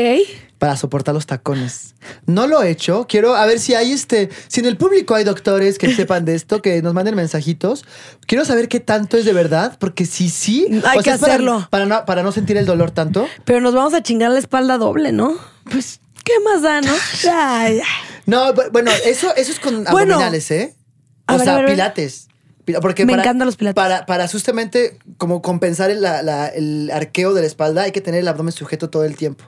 Para soportar los tacones. No lo he hecho. Quiero a ver si hay este, si en el público hay doctores que sepan de esto, que nos manden mensajitos. Quiero saber qué tanto es de verdad, porque si sí, Hay que hacerlo. para no, para no sentir el dolor tanto. Pero nos vamos a chingar la espalda doble, ¿no? Pues, ¿qué más da, no? [laughs] Ay, ay. No, bu- bueno, eso, eso es con [laughs] Bueno. abdominales, ¿eh? O ver, sea, ver, pilates. Porque Me para- encantan los pilates. Para, para justamente como compensar el, la- la- el arqueo de la espalda, hay que tener el abdomen sujeto todo el tiempo.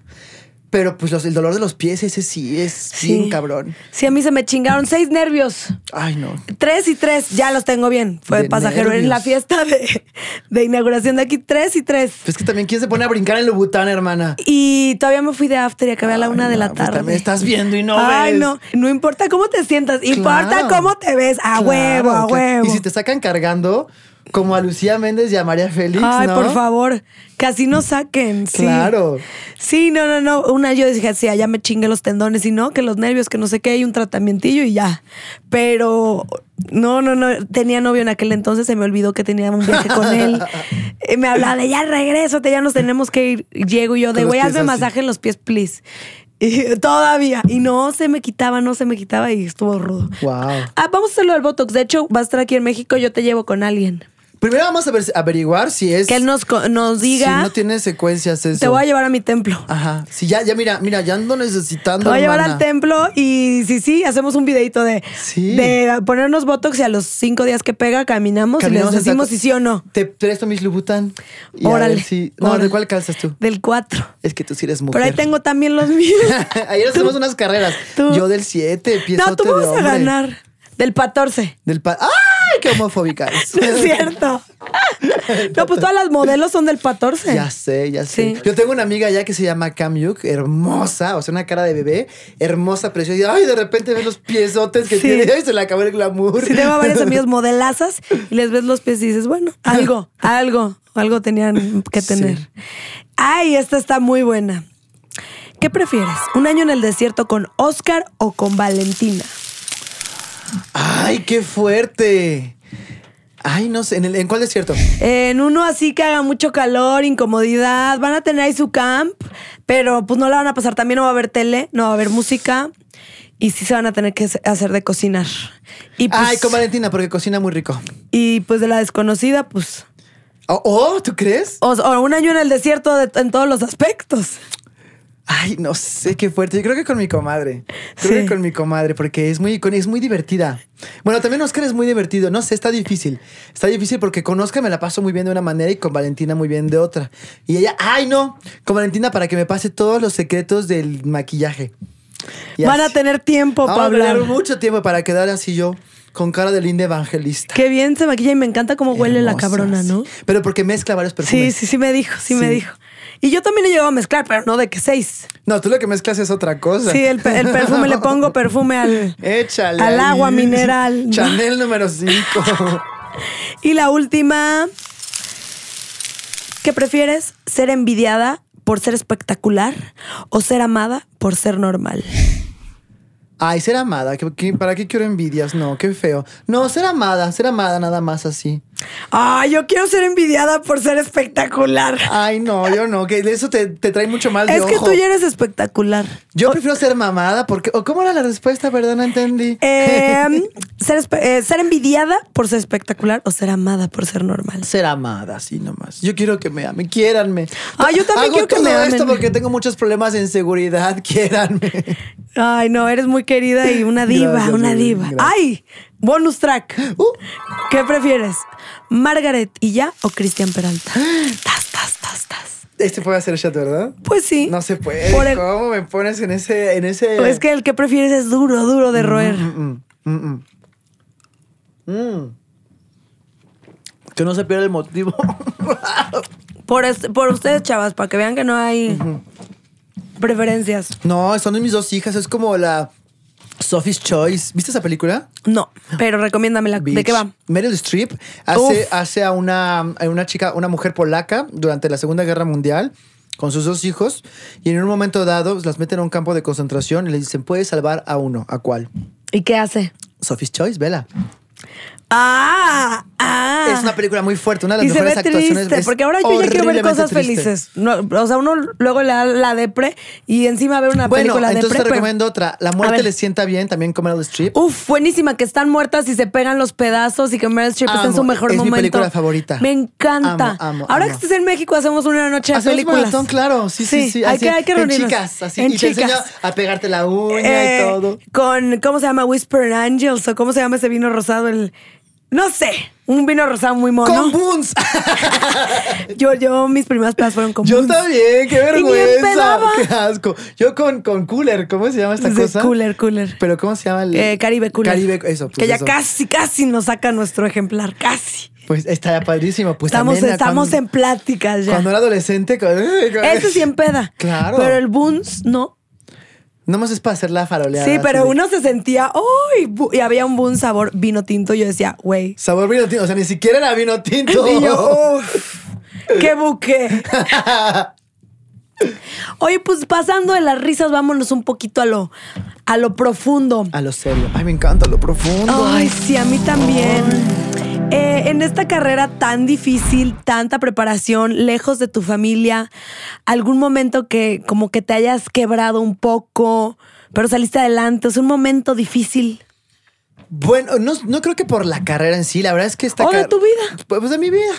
Pero pues los- el dolor de los pies, ese sí es Sí. bien cabrón. Sí, a mí se me chingaron seis nervios. Ay, no. Tres y tres, ya los tengo bien. Fue De pasajero en la fiesta de, de inauguración de aquí. Tres y tres. Pues que también, ¿quién se pone a brincar en Lubután, hermana? Y todavía me fui de after y acabé a la una de la pues tarde. también estás viendo y no Ay, ves. no. No importa cómo te sientas, importa cómo te ves. A Claro, huevo, a claro. huevo. Y si te sacan cargando, como a Lucía Méndez y a María Félix, Ay, ¿no? por favor, casi no saquen. Sí. Claro. Sí, no, no, no. Una yo dije, sí, ya me chingué los tendones y no, que los nervios, que no sé qué, hay un tratamientillo y ya. Pero no, no, no. Tenía novio en aquel entonces, se me olvidó que tenía un viaje con él. [laughs] Eh, me hablaba de ya regreso, ya nos tenemos que ir. Llego y yo de güey, hazme así. masaje en los pies, please. Y [laughs] todavía. Y no se me quitaba, no se me quitaba y estuvo rudo. Wow. Ah, vamos a hacerlo del Botox. De hecho, va a estar aquí en México, yo te llevo con alguien. Primero vamos a ver- averiguar si es. Que él nos, nos Si diga. no tiene secuencias eso. Te voy a llevar a mi templo. Ajá. Si ya, ya mira, mira, ya ando necesitando. Te voy a llevar hermana. al templo y si sí, hacemos un videito de, Sí. de ponernos botox y a los cinco días que pega caminamos, Caminamos y les decimos si sí o no. Te presto mis Lubután. Y a Órale. ver si- No, órale. ¿de cuál calzas tú? Del 4. Es que tú sí eres mujer. Pero ahí tengo también los míos. [laughs] Ayer hacemos unas carreras. tú. Yo del 7, no, tú vas a ganar. Del 14. Del pa- ¡Ay! ¡Qué homofóbica es! No es cierto. no, pues todas las modelos son del 14. Ya sé, ya sé. Sí. Yo tengo una amiga ya que se llama Cam Yuk, hermosa, o sea, una cara de bebé, hermosa, preciosa. Y ay, de repente ves los piesotes que Sí. tiene y se le acabó el glamour. Si tengo varios amigos modelazas y les ves los pies y dices, bueno, algo, algo, algo tenían que tener. Sí. Ay, esta está muy buena. ¿Qué prefieres? ¿Un año en el desierto con Oscar o con Valentina? ¡Ay, qué fuerte! Ay, no sé, ¿en, el- en cuál desierto? En uno así que haga mucho calor, incomodidad, van a tener ahí su camp, pero pues no la van a pasar. También no va a haber tele, no va a haber música y sí se van a tener que hacer de cocinar. Y pues, Ay, con Valentina, porque cocina muy rico. y pues de la desconocida, pues. Oh, oh, ¿tú crees? O, o un año en el desierto de- en todos los aspectos. Ay, no sé qué fuerte. Yo creo que con mi comadre. Creo Sí. que con mi comadre, porque es muy, es muy divertida. Bueno, también Oscar es muy divertido. No sé, está difícil. Está difícil porque con Oscar me la paso muy bien de una manera y con Valentina muy bien de otra. Y ella, ay, no, con Valentina para que me pase todos los secretos del maquillaje. Y Van a así. tener tiempo para a tener hablar. mucho tiempo para quedar así yo, con cara de linda evangelista. Qué bien se maquilla y me encanta cómo huele la Hermosa, cabrona, ¿no? sí. Pero porque mezcla varios Sí, perfumes. sí, sí me dijo, sí, me Sí. dijo. Y yo también he llegado a mezclar, pero no de que seis. No, tú lo que mezclas es otra cosa. Sí, el, pe- el perfume, le pongo [laughs] perfume al, Échale. al ahí. agua mineral. Chanel número 5. [laughs] Y la última, ¿qué prefieres? ¿Ser envidiada por ser espectacular o ser amada por ser normal? Ay, ser amada. ¿qué- qué- ¿Para qué quiero envidias? No, qué feo. No, ser amada, ser amada nada más así. Ay, yo quiero ser envidiada por ser espectacular. Ay, no, yo no, que eso te, te trae mucho mal de Es que ojo. tú ya eres espectacular. Yo prefiero ser mamada porque... ¿O cómo era la respuesta? Perdón, no entendí. [laughs] Eh, ser, espe- eh, ser envidiada por ser espectacular o ser amada por ser normal. ser amada, así nomás. Yo quiero que me amen, quiéranme. Ay, yo también Hago quiero que todo me amen. esto porque tengo muchos problemas de inseguridad, [laughs] quiéranme. Ay, no, eres muy querida y una [laughs] diva, Gracias, una diva. gracias. Ay, bonus track. Uh. ¿Qué prefieres? ¿Margaret y ya o Cristian Peralta? Tas, tas, tas, tas. Este puede hacer shot, ¿verdad? Pues sí. No se puede. Por el- ¿Cómo me pones en ese... En ese... Pues es que el que prefieres es duro, duro de roer. Mm, mm, mm, mm. Mm. Que no se pierda el motivo. [laughs] Por, es- por ustedes, chavas, para que vean que no hay preferencias. no, son mis dos hijas. Es como la Sophie's Choice. ¿Viste esa película? No, pero recomiéndamela. ¿De Beach. qué va? Meryl Streep hace, hace a una, a una chica, una mujer polaca durante la Segunda Guerra Mundial con sus dos hijos y en un momento dado las meten a un campo de concentración y le dicen, puedes salvar a uno. ¿A cuál? ¿Y qué hace? Sophie's Choice, vela. Ah, ah. Es una película muy fuerte, una de las y se mejores ve actuaciones. triste, porque ahora yo ya quiero ver cosas triste. felices. No, o sea, uno luego le da la depre y encima ver una Bueno, película entonces depre. te pero- recomiendo otra. La muerte le sienta bien, también con Meryl Streep. Uf, buenísima, que están muertas y se pegan los pedazos y que Meryl Streep está en su mejor es mi momento. película favorita. Me encanta. Amo, amo, Ahora que estés en México hacemos una noche de películas. maratón, claro. Sí, sí, sí. Hay así, que, hay que en reunirnos. chicas, así. En y te enseño chicas. a pegarte la uña Eh, y todo. Con, ¿cómo se llama? Whisper Angels o cómo se llama ese vino rosado, el... No sé, un vino rosado muy mono. Con Boons. [laughs] Yo, yo, mis primeras pedas fueron con Yo Boons. también, qué vergüenza. Qué asco. Yo con, con Cooler, ¿cómo se llama esta Sí, cosa? Cooler, cooler. Pero ¿cómo se llama el Eh, Caribe Cooler. Caribe, eso. pues que ya eso. casi, casi nos saca nuestro ejemplar. Casi. Pues está padrísimo. Pues estamos también, estamos cuando- en pláticas ya. Cuando era adolescente. con- con- Ese sí en peda. Claro. Pero el Boons, no. Nomás es para hacer la faroleada. Sí, pero uno se sentía, ¡ay! bu- y había un Boons sabor vino tinto. Yo decía, güey. Sabor vino tinto. O sea, ni siquiera era vino tinto. [laughs] Y. ¡Qué [laughs] buque! Oye, pues pasando de las risas, vámonos un poquito a lo, a lo profundo. A lo serio. Ay, me encanta lo profundo. Ay, sí, a mí también. Eh, en esta carrera tan difícil, tanta preparación, lejos de tu familia, algún momento que como que te hayas quebrado un poco, pero saliste adelante, es un momento difícil. Bueno, no, no creo que por la carrera en sí. La verdad es que esta O de tu vida. Pues de mi vida.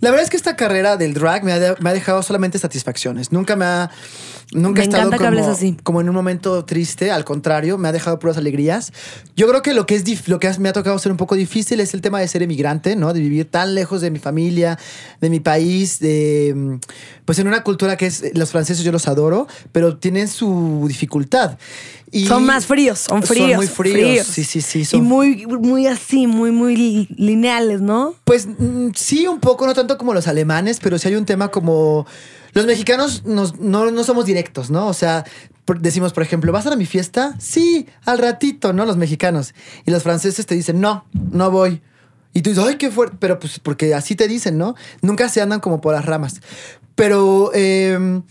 La verdad es que esta carrera del drag me ha, de- me ha dejado solamente satisfacciones. Nunca me ha. Nunca Me he estado que como, hables así. como en un momento triste, al contrario, me ha dejado puras alegrías. Yo creo que lo que es lo que me ha tocado ser un poco difícil es el tema de ser emigrante, ¿no? De vivir tan lejos de mi familia, de mi país, de pues en una cultura que es los franceses yo los adoro, pero tienen su dificultad. Y son más fríos, son fríos. Son muy fríos. Sí, sí, sí. Y muy, muy así, muy, muy li- lineales, ¿no? Pues mm, sí, un poco, no tanto como los alemanes, pero sí hay un tema como... Los mexicanos nos- no, no somos directos, ¿no? O sea, decimos, por ejemplo, ¿vas a a mi fiesta? Sí, al ratito, ¿no? Los mexicanos. Y los franceses te dicen, no, no voy. Y tú dices, ay, qué fuerte. Pero pues porque así te dicen, ¿no? Nunca se andan como por las ramas. Pero eh,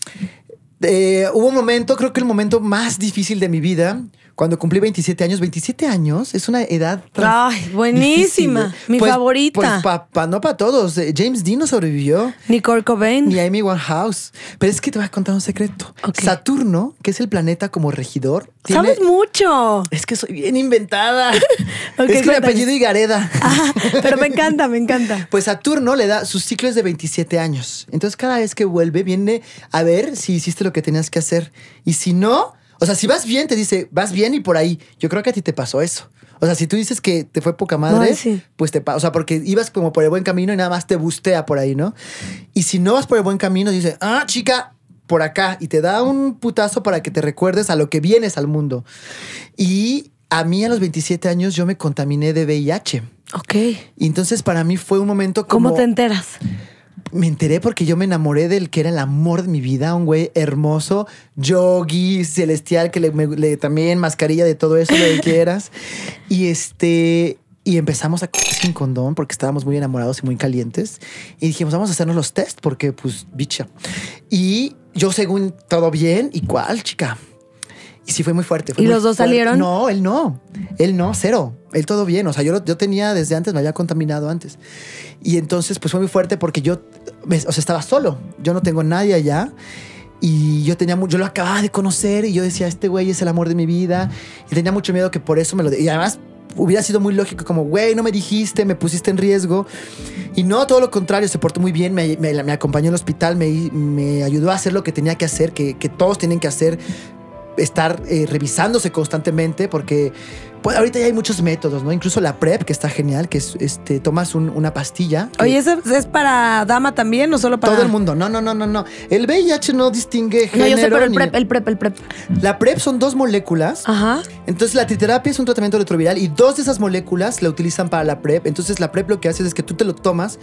eh, hubo un momento, creo que el momento más difícil de mi vida, cuando cumplí 27 años. 27 años es una edad. Ay, buenísima. difícil, ¿eh? Mi Pues- favorita. Pues pa- pa- no para todos. Eh, James Dean no sobrevivió. Nicole Cobain. Ni Amy Winehouse. Pero es que te voy a contar un secreto. Ok. Saturno, que es el planeta como regidor. tiene- Sabes mucho. Es que soy bien inventada. [laughs] Ok, es que mi apellido Higareda. Ah, pero me encanta, me encanta. [laughs] Pues Saturno le da sus ciclos de 27 años. Entonces cada vez que vuelve viene a ver si hiciste lo que tenías que hacer. Y si no, o sea, si vas bien, te dice, vas bien y por ahí. Yo creo que a ti te pasó eso. O sea, si tú dices que te fue poca madre, sí. pues te pasa. O sea, porque ibas como por el buen camino y nada más te bustea por ahí, ¿no? Y si no vas por el buen camino, dice, ah, chica, por acá. Y te da un putazo para que te recuerdes a lo que vienes al mundo. Y a mí a los 27 años yo me contaminé de VIH. Ok. Y entonces para mí fue un momento como... ¿Cómo te enteras? Me enteré porque yo me enamoré del que era el amor de mi vida, un güey hermoso, yogi, celestial, que le, me- le- también mascarilla de todo eso, lo que [laughs] quieras. Y este, y empezamos a sin condón porque estábamos muy enamorados y muy calientes. Y dijimos, vamos a hacernos los test porque, pues, bicha. Y yo, según todo bien, ¿y cuál, chica? Y sí fue muy fuerte. fue ¿Y muy los dos fuerte. salieron? No, él no. Él no, cero. Él todo bien. O sea, yo, yo tenía desde antes, me había contaminado antes. Y entonces, pues fue muy fuerte porque yo, me- o sea, estaba solo. Yo no tengo nadie allá. Y yo tenía yo lo acababa de conocer y yo decía, este güey es el amor de mi vida. Y tenía mucho miedo que por eso me lo... Y además hubiera sido muy lógico como, güey, no me dijiste, me pusiste en riesgo. Y no, todo lo contrario, se portó muy bien, me, me- me acompañó al hospital, me, me ayudó a hacer lo que tenía que hacer, que, que todos tienen que hacer, estar eh, revisándose constantemente, porque pues, ahorita ya hay muchos métodos, ¿no? Incluso la PrEP, que está genial, que es, este, tomas un- una pastilla. que- Oye, ¿ese es para dama también o solo para...? todo el mundo. No, no, no, no, no. El VIH no distingue No, género. yo sé, pero el ni- prep, el prep, el prep. La PrEP son dos moléculas. Ajá. Entonces la triterapia es un tratamiento retroviral y dos de esas moléculas la utilizan para la PrEP. Entonces la PrEP lo que hace es que tú te lo tomas.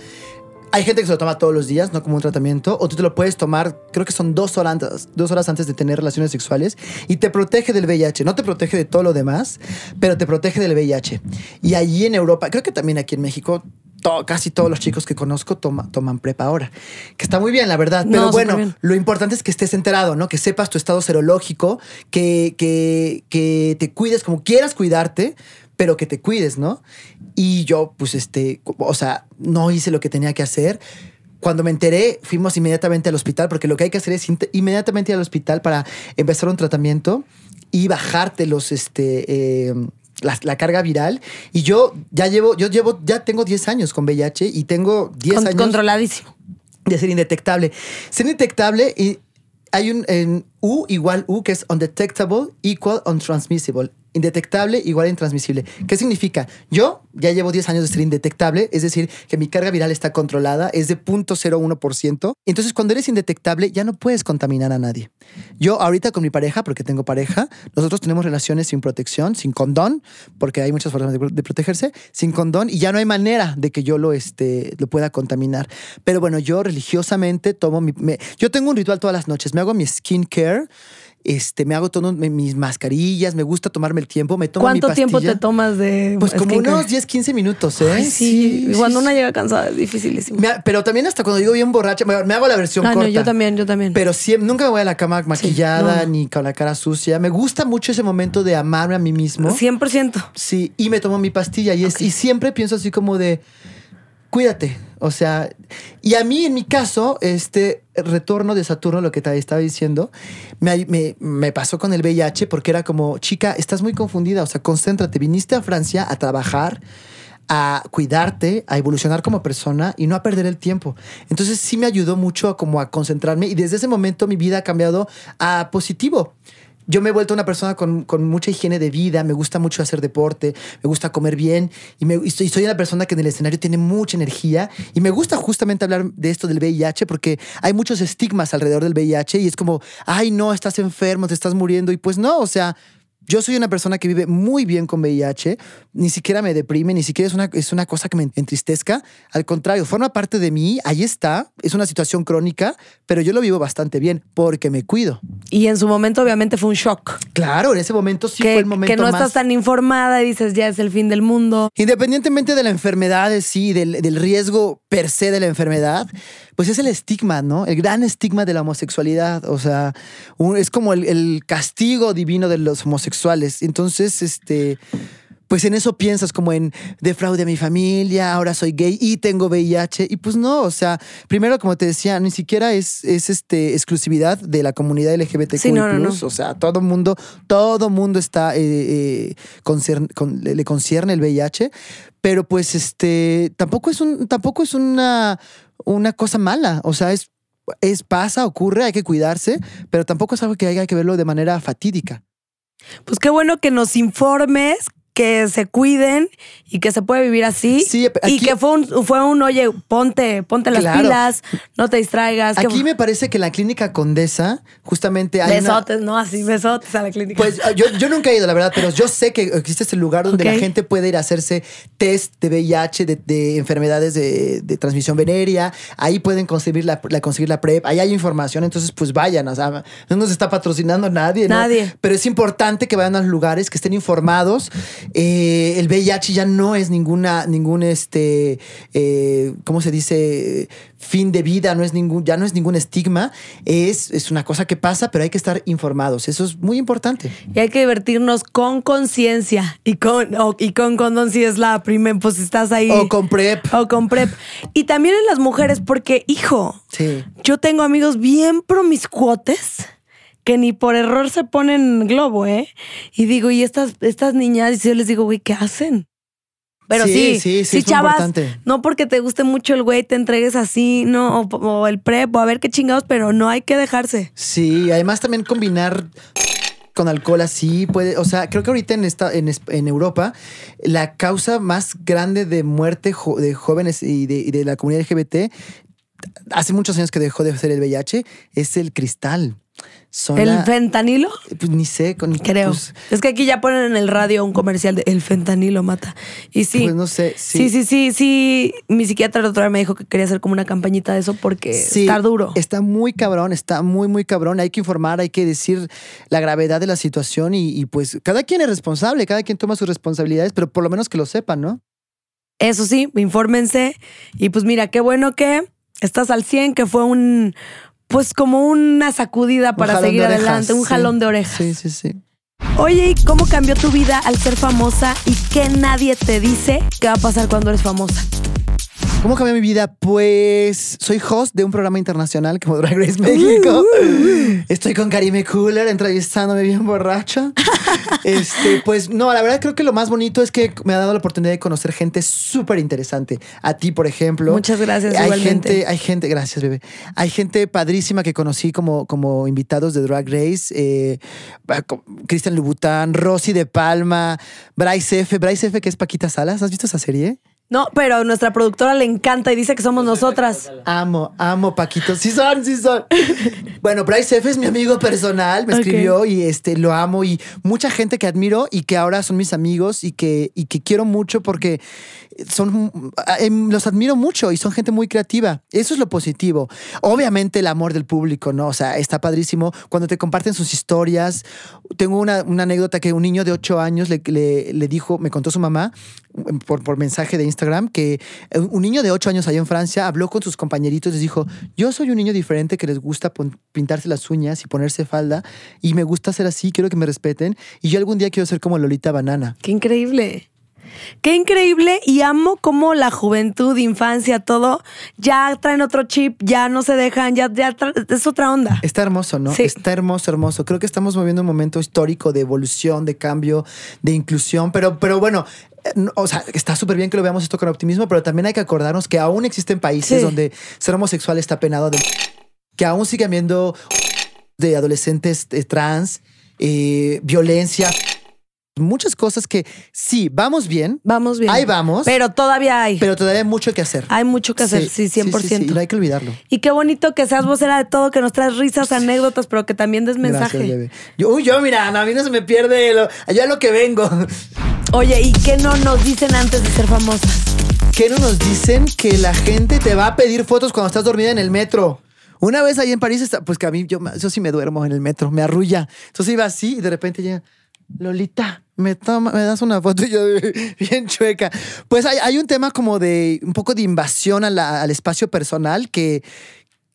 Hay gente que se lo toma todos los días, no como un tratamiento, o tú te lo puedes tomar, creo que son dos horas, antes- dos horas antes de tener relaciones sexuales y te protege del VIH. No te protege de todo lo demás, pero te protege del VIH. Y allí en Europa, creo que también aquí en México, casi todos los chicos que conozco toma- toman prepa ahora. Que está muy bien, la verdad. Pero No, bueno, lo importante es que estés enterado, ¿no? Que sepas tu estado serológico, que, que, que te cuides como quieras cuidarte, pero que te cuides, ¿no? Y yo, pues, este, o sea, no hice lo que tenía que hacer. Cuando me enteré, fuimos inmediatamente al hospital, porque lo que hay que hacer es inmediatamente ir al hospital para empezar un tratamiento y bajarte los, este, eh, la, la carga viral. Y yo ya llevo, yo llevo, ya tengo 10 años con VIH y tengo 10 Con- años Controladísimo. de ser indetectable. Ser indetectable y hay un en U igual U que es undetectable equal untransmissible. Indetectable igual intransmisible. ¿Qué significa? Yo ya llevo 10 años de ser indetectable, es decir, que mi carga viral está controlada, es de 0.01%. Entonces, cuando eres indetectable, ya no puedes contaminar a nadie. Yo ahorita con mi pareja, porque tengo pareja, nosotros tenemos relaciones sin protección, sin condón, porque hay muchas formas de, de protegerse, sin condón, y ya no hay manera de que yo lo, este, lo pueda contaminar. Pero bueno, yo religiosamente tomo mi... me- yo tengo un ritual todas las noches, me hago mi skincare, este, me hago todas mis mascarillas, me gusta tomarme el tiempo, me tomo mi ¿Cuánto tiempo te tomas de Pues como skincare? unos 10, 15 minutos, ¿eh? Ay, sí, y cuando sí, una sí. llega cansada es dificilísimo. Me pero también hasta cuando digo bien borracha, me, me hago la versión Ah, corta. no, yo también, yo también. Pero siempre, nunca me voy a la cama maquillada no. ni con la cara sucia. Me gusta mucho ese momento de amarme a mí mismo. 100%. Sí, y me tomo mi pastilla y, es, y siempre pienso así como de, cuídate. O sea, y a mí en mi caso, este retorno de Saturno, lo que te estaba diciendo, me, me- pasó con el VIH porque era como, chica, estás muy confundida, o sea, concéntrate, viniste a Francia a trabajar, a cuidarte, a evolucionar como persona y no a perder el tiempo. Entonces sí me ayudó mucho a como a concentrarme y desde ese momento mi vida ha cambiado a positivo. Yo me he vuelto una persona con, con mucha higiene de vida, me gusta mucho hacer deporte, me gusta comer bien y, me, y soy, soy una persona que en el escenario tiene mucha energía y me gusta justamente hablar de esto del VIH porque hay muchos estigmas alrededor del VIH y es como, ay no, estás enfermo, te estás muriendo y pues no, o sea, yo soy una persona que vive muy bien con VIH, ni siquiera me deprime, ni siquiera es una, es una cosa que me entristezca. Al contrario, forma parte de mí, ahí está, es una situación crónica, pero yo lo vivo bastante bien porque me cuido. Y en su momento, obviamente, fue un shock. Claro, en ese momento sí que, fue el momento que no más... estás tan informada y dices, ya es el fin del mundo. Independientemente de la enfermedad, sí, del, del riesgo per se de la enfermedad, pues es el estigma, ¿no? El gran estigma de la homosexualidad. O sea, un- es como el, el castigo divino de los homosexuales. Entonces, este. Pues en eso piensas como en defraude a mi familia, ahora soy gay y tengo VIH. Y pues no, o sea, primero, como te decía, ni siquiera es, es este, exclusividad de la comunidad LGBTQ+. Sí, no, no, no. O sea, todo mundo, todo mundo está, eh, eh, concern- con- le, le concierne el VIH, pero pues este, tampoco es un, tampoco es una, una cosa mala. O sea, es, es, pasa, ocurre, hay que cuidarse, pero tampoco es algo que haya que verlo de manera fatídica. Pues qué bueno que nos informes, que se cuiden y que se puede vivir así. Sí, y que fue un, fue un, oye, ponte, ponte las Claro. pilas, no te distraigas. que- Aquí me parece que la clínica Condesa, justamente hay una- besotes, ¿no? Así, besotes a la clínica. Pues yo, yo nunca he ido, la verdad, pero yo sé que existe ese lugar donde la gente puede ir a hacerse test de VIH, de, de enfermedades de, de transmisión venérea. Ahí pueden conseguir la, la- conseguir la PrEP. Ahí hay información, entonces pues vayan. O sea, no nos está patrocinando nadie. ¿no? Nadie. Pero es importante que vayan a los lugares, que estén informados. Eh, el VIH ya no es ninguna, ningún, este, eh, ¿cómo se dice? Fin de vida, no es ningún, ya no es ningún estigma. Es, es una cosa que pasa, pero hay que estar informados. Eso es muy importante. Y hay que divertirnos con conciencia y con, o- y con condón si es la primera, pues estás ahí. O con PrEP. O con PrEP. Y también en las mujeres, porque, hijo, Sí. yo tengo amigos bien promiscuotes que ni por error se ponen globo, ¿eh? Y digo, y estas, estas niñas, y yo les digo, güey, ¿qué hacen? Pero Sí, sí, sí, sí, chavas, importante. no porque te guste mucho el güey, te entregues así, no, o, o el prep, o a ver qué chingados, pero no hay que dejarse. Sí, además también combinar con alcohol así puede, o sea, creo que ahorita en esta en, en Europa la causa más grande de muerte jo- de jóvenes y de, y de la comunidad LGBT hace muchos años que dejó de ser el VIH es el cristal. ¿El la- fentanilo? pues, ni sé, con, Creo. pues, es que aquí ya ponen en el radio un comercial de el fentanilo mata. Y sí. Pues no sé, Sí, sí, sí, sí. Mi psiquiatra el otro día me dijo que quería hacer como una campañita de eso porque Sí, está duro. Está muy cabrón, está muy, muy cabrón. Hay que informar, hay que decir la gravedad de la situación y, y, pues cada quien es responsable, cada quien toma sus responsabilidades, pero por lo menos que lo sepan, ¿no? Eso sí, infórmense. Y pues mira, qué bueno que estás al 100, que fue un, pues como una sacudida para seguir adelante, un sí. jalón de orejas. Sí, sí, sí. Oye, ¿y cómo cambió tu vida al ser famosa y qué nadie te dice que va a pasar cuando eres famosa? ¿Cómo cambió mi vida? Pues soy host de un programa internacional como Drag Race México. Estoy con Karime Cooler entrevistándome bien borracha. [laughs] Este, pues no, la verdad creo que lo más bonito es que me ha dado la oportunidad de conocer gente súper interesante. A ti, por ejemplo. Muchas gracias, Hay igualmente. gente, hay gente, gracias, bebé. Hay gente padrísima que conocí como, como invitados de Drag Race. Eh, Cristian Lubután, Rosy de Palma, Bryce F. Bryce F, que es Paquita Salas. ¿Has visto esa serie? No, pero a nuestra productora le encanta y dice que somos nosotras. Amo, amo Paquito. Sí son, sí son. bueno, Bryce F es mi amigo personal, me escribió y este lo amo y mucha gente que admiro y que ahora son mis amigos y que, y que quiero mucho porque son eh, los admiro mucho y son gente muy creativa. Eso es lo positivo. Obviamente el amor del público, ¿no? O sea, está padrísimo cuando te comparten sus historias. Tengo una, una anécdota que un niño de 8 años le, le- dijo, me contó su mamá mm, por, por mensaje de Instagram, que un niño de 8 años allá en Francia habló con sus compañeritos y les dijo, yo soy un niño diferente que les gusta pintarse las uñas y ponerse falda y me gusta ser así, quiero que me respeten y yo algún día quiero ser como Lolita Banana. Qué increíble. Qué increíble y amo cómo la juventud, infancia, todo, ya traen otro chip, ya no se dejan, ya, ya es otra onda. Está hermoso, ¿no? Sí. Está hermoso, hermoso. Creo que estamos moviendo un momento histórico de evolución, de cambio, de inclusión, pero, pero bueno. eh, O sea, está súper bien que lo veamos esto con optimismo, pero también hay que acordarnos que aún existen países Sí. donde ser homosexual está penado, de, que aún sigue habiendo de adolescentes eh, trans, eh, violencia, muchas cosas que sí, vamos bien, Vamos bien. Ahí vamos. Pero todavía hay. pero todavía hay mucho que hacer. hay mucho que hacer, sí, 100%. sí, sí, y no hay que olvidarlo. Y qué bonito que seas vocera de todo, que nos traes risas, anécdotas, pero que también des mensaje. Gracias. Yo, uy, yo, mira, a mí no se me pierde lo, allá lo que vengo. Oye, ¿y qué no nos dicen antes de ser famosas? ¿Qué no nos dicen que la gente te va a pedir fotos cuando estás dormida en el metro? Una vez ahí en París, pues que a mí, yo, yo sí me duermo en el metro, me arrulla. Entonces iba así y de repente llega, Lolita, me, toma, me das una foto y yo [laughs] bien chueca. Pues hay, hay un tema como de un poco de invasión a la- al espacio personal que,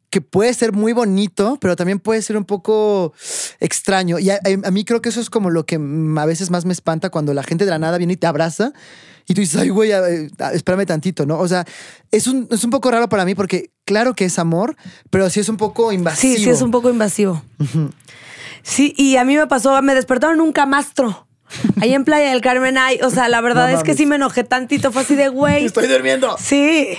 que puede ser muy bonito, pero también puede ser un poco extraño. Y a, a mí creo que eso es como lo que a veces más me espanta cuando la gente de la nada viene y te abraza y tú dices, ay, güey, espérame tantito, ¿no? O sea, es un, es un poco raro para mí porque claro que es amor, pero sí es un poco invasivo. Sí, sí, es un poco invasivo. Sí, y a mí me pasó, me despertaron un camastro. Ahí en Playa del Carmen hay, o sea, la verdad No es que sí me enojé tantito, fue así de güey. Estoy durmiendo. Sí.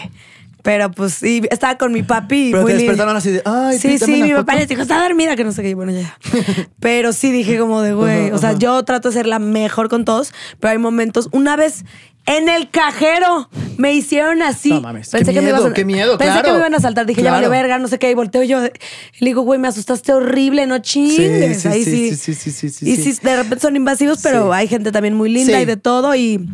Pero pues sí, estaba con mi papi. Pero te Willy. despertaron así de, ay, Sí, sí, mi papá les dijo, está dormida, que no sé qué, bueno, ya. [laughs] Pero sí dije como de, güey, o sea, yo trato de ser la mejor con todos, pero hay momentos, una vez en el cajero me hicieron así. No mames, qué miedo, qué miedo, Pensé claro. que me iban a saltar, dije, ya Claro. vale verga, no sé qué, y volteo yo. Le digo, güey, me asustaste horrible, no chingues. sí, Ahí sí, sí. sí, sí, sí, sí, Y sí. sí, de repente son invasivos, pero Sí. hay gente también muy linda Sí. y de todo y...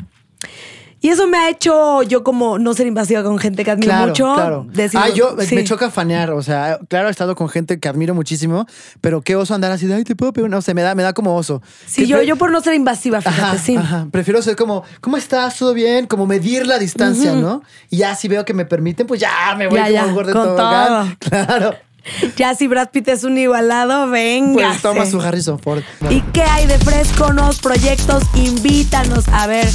Y eso me ha hecho yo como no ser invasiva con gente que admiro Claro, mucho. claro. Decir, ah, yo sí. me choca fanear, o sea, claro, he estado con gente que admiro muchísimo, pero qué oso andar así de, ay, te puedo pegar, no sé, me da, me da como oso. Sí, yo, yo por no ser invasiva, fíjate, Ajá, sí. ajá. Prefiero ser como, ¿cómo estás? ¿Todo bien? Como medir la distancia, ¿no? Y ya si veo que me permiten, pues ya me voy Ya, como ya, un gordo tobogán. [laughs] Claro. [laughs] Ya si Brad Pitt es un igualado, venga. Pues toma su Harrison Ford. ¿Y qué hay de fresco? Nuevos proyectos, invítanos a ver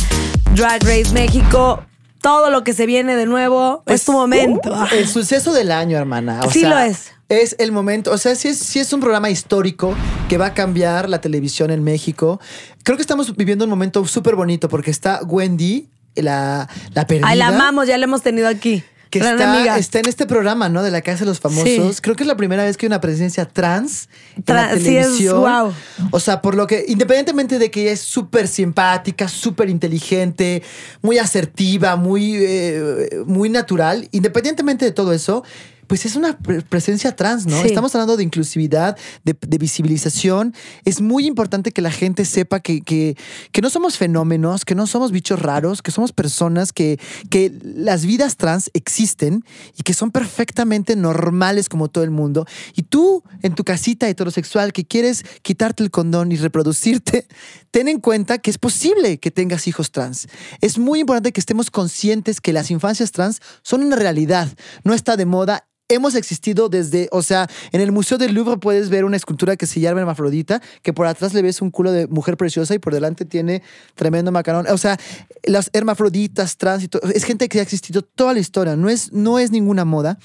Drag Race México. Todo lo que se viene de nuevo es tu momento. uh, el suceso del año, hermana. O Sí sea, lo es. Es el momento, o sea, sí es, sí es un programa histórico que va a cambiar la televisión en México. Creo que estamos viviendo un momento súper bonito porque está Wendy, la, la perdida. Ay, la amamos, ya la hemos tenido aquí. Que Gran está, amiga. está en este programa, ¿no? De la Casa de los Famosos. Sí. Creo que es la primera vez que hay una presencia trans en la Tra- sí, es televisión. guau. O sea, por lo que, independientemente de que ella es súper simpática, súper inteligente, muy asertiva, muy, eh, muy natural, independientemente de todo eso, pues es una pre- presencia trans, ¿no? Sí. Estamos hablando de inclusividad, de, de visibilización. Es muy importante que la gente sepa que, que, que no somos fenómenos, que no somos bichos raros, que somos personas, que, que las vidas trans existen y que son perfectamente normales como todo el mundo. Y tú, en tu casita heterosexual, que quieres quitarte el condón y reproducirte, [laughs] ten en cuenta que es posible que tengas hijos trans. Es muy importante que estemos conscientes que las infancias trans son una realidad, no está de moda. Hemos existido desde, o sea, en el Museo del Louvre puedes ver una escultura que se llama Hermafrodita, que por atrás le ves un culo de mujer preciosa y por delante tiene tremendo macarón. O sea, las hermafroditas, todo, es gente que ha existido toda la historia, no es, no es ninguna moda.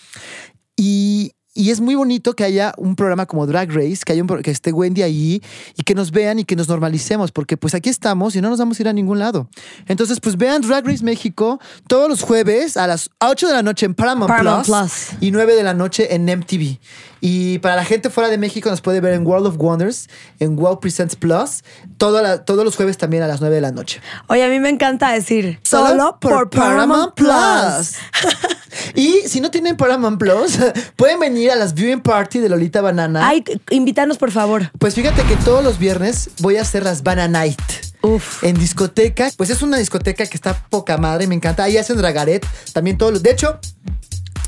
Y, y es muy bonito que haya un programa como Drag Race, que, haya un, que esté Wendy ahí y que nos vean y que nos normalicemos, porque pues aquí estamos y no nos vamos a ir a ningún lado. Entonces, pues vean Drag Race México todos los jueves a las 8 de la noche en Paramount, Paramount Plus, Plus. y 9 de la noche en MTV. Y para la gente fuera de México nos puede ver en World of Wonders, en Wow Presents Plus, la- todos los jueves también a las 9 de la noche. Oye, a mí me encanta decir solo, por, Paramount Plus. [laughs] y si no tienen Paramount Plus, [laughs] pueden venir a las viewing party de Lolita Banana. Ay, invítanos, por favor. Pues fíjate que todos los viernes voy a hacer las Banana Night. Uf. En discoteca, pues es una discoteca que está poca madre, me encanta. Ahí hacen Dragaret, también todos los. De hecho,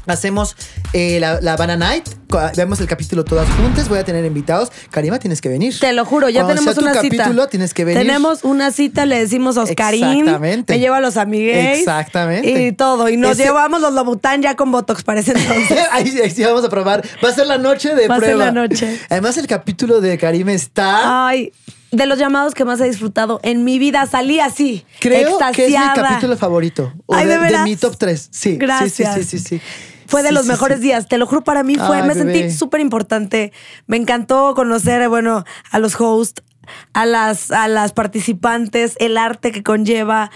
hacemos eh, la, la Banana Night, vemos el capítulo todas juntas, voy a tener invitados. Karima, tienes que venir. Te lo juro, ya Cuando tenemos sea tu una cita. capítulo, tienes que venir. Tenemos una cita, le decimos a Oscarín. Exactamente. Me lleva a los amigues. Exactamente. Y todo. Y nos Ese- llevamos los Lobután ya con Botox para ese entonces. [laughs] ahí, ahí sí vamos a probar. Va a ser la noche de Va a ser prueba. la noche. Además, el capítulo de Karima está. Ay, de los llamados que más he disfrutado en mi vida, salí así. Creo que es mi extasiada. capítulo favorito. O Ay, de, ¿de veras? mi top 3. Sí. Gracias. Sí, sí, sí, sí, sí. Fue de Sí, los sí, mejores sí. días, te lo juro, para mí fue, Ay, me bebé. sentí súper importante. Me encantó conocer, bueno, a los hosts, a las, a las participantes, el arte que conlleva.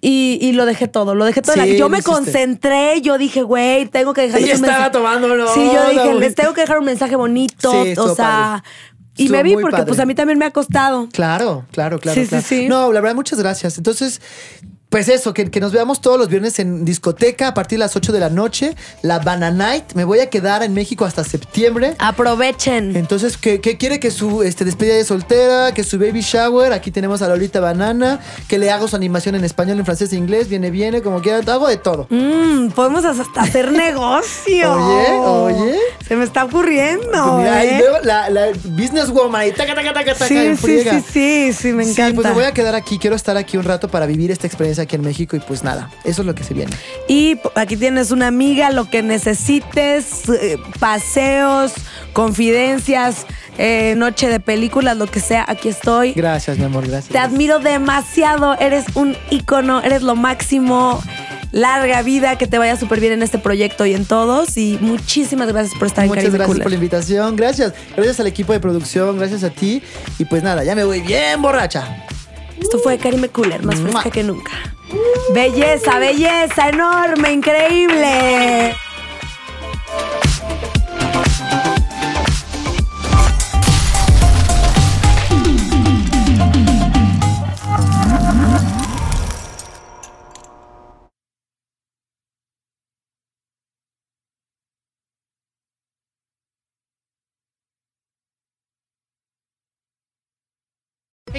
Y, y lo dejé todo, lo dejé todo. la- Sí, yo me hiciste. concentré, yo dije, güey, tengo que dejarles Ella un estaba mensaje. tomándolo, Sí, yo dije, güey. les tengo que dejar un mensaje bonito. Sí, o sea, padre. y me vi porque padre. pues a mí también me ha costado. Claro, claro, claro. Sí, sí, claro. sí. No, la verdad, muchas gracias. Entonces, pues eso, que, que nos veamos todos los viernes en discoteca a partir de las 8 de la noche. La Banana Night. Me voy a quedar en México hasta septiembre. Aprovechen. Entonces, ¿qué, qué quiere que su este, despedida de soltera, que su baby shower? Aquí tenemos a Lolita Banana, que le hago su animación en español, en francés e inglés, viene, viene, como quiera, hago de todo. Mm, podemos hasta hacer [laughs] negocio. Oye, oye. Se me está ocurriendo. Mira, ¿eh? y luego la, la businesswoman ahí, taca, taca, taca, taca, Sí, en sí, sí, sí, sí, me Sí, encanta. pues me voy a quedar aquí, quiero estar aquí un rato para vivir esta experiencia aquí en México y pues nada, eso es lo que se viene. Y aquí tienes una amiga, lo que necesites, eh, paseos, confidencias, eh, noche de películas, lo que sea, aquí estoy. Gracias, mi amor, gracias. Te admiro demasiado, eres un ícono, eres lo máximo. Larga vida, que te vaya súper bien en este proyecto y en todos. Y muchísimas gracias por estar Muchas en Caribe gracias Cooler. por la invitación, gracias. Gracias al equipo de producción, gracias a ti. Y pues nada, ya me voy bien borracha. Esto fue Karime Cooler, más fresca que nunca. Belleza, belleza, enorme, increíble.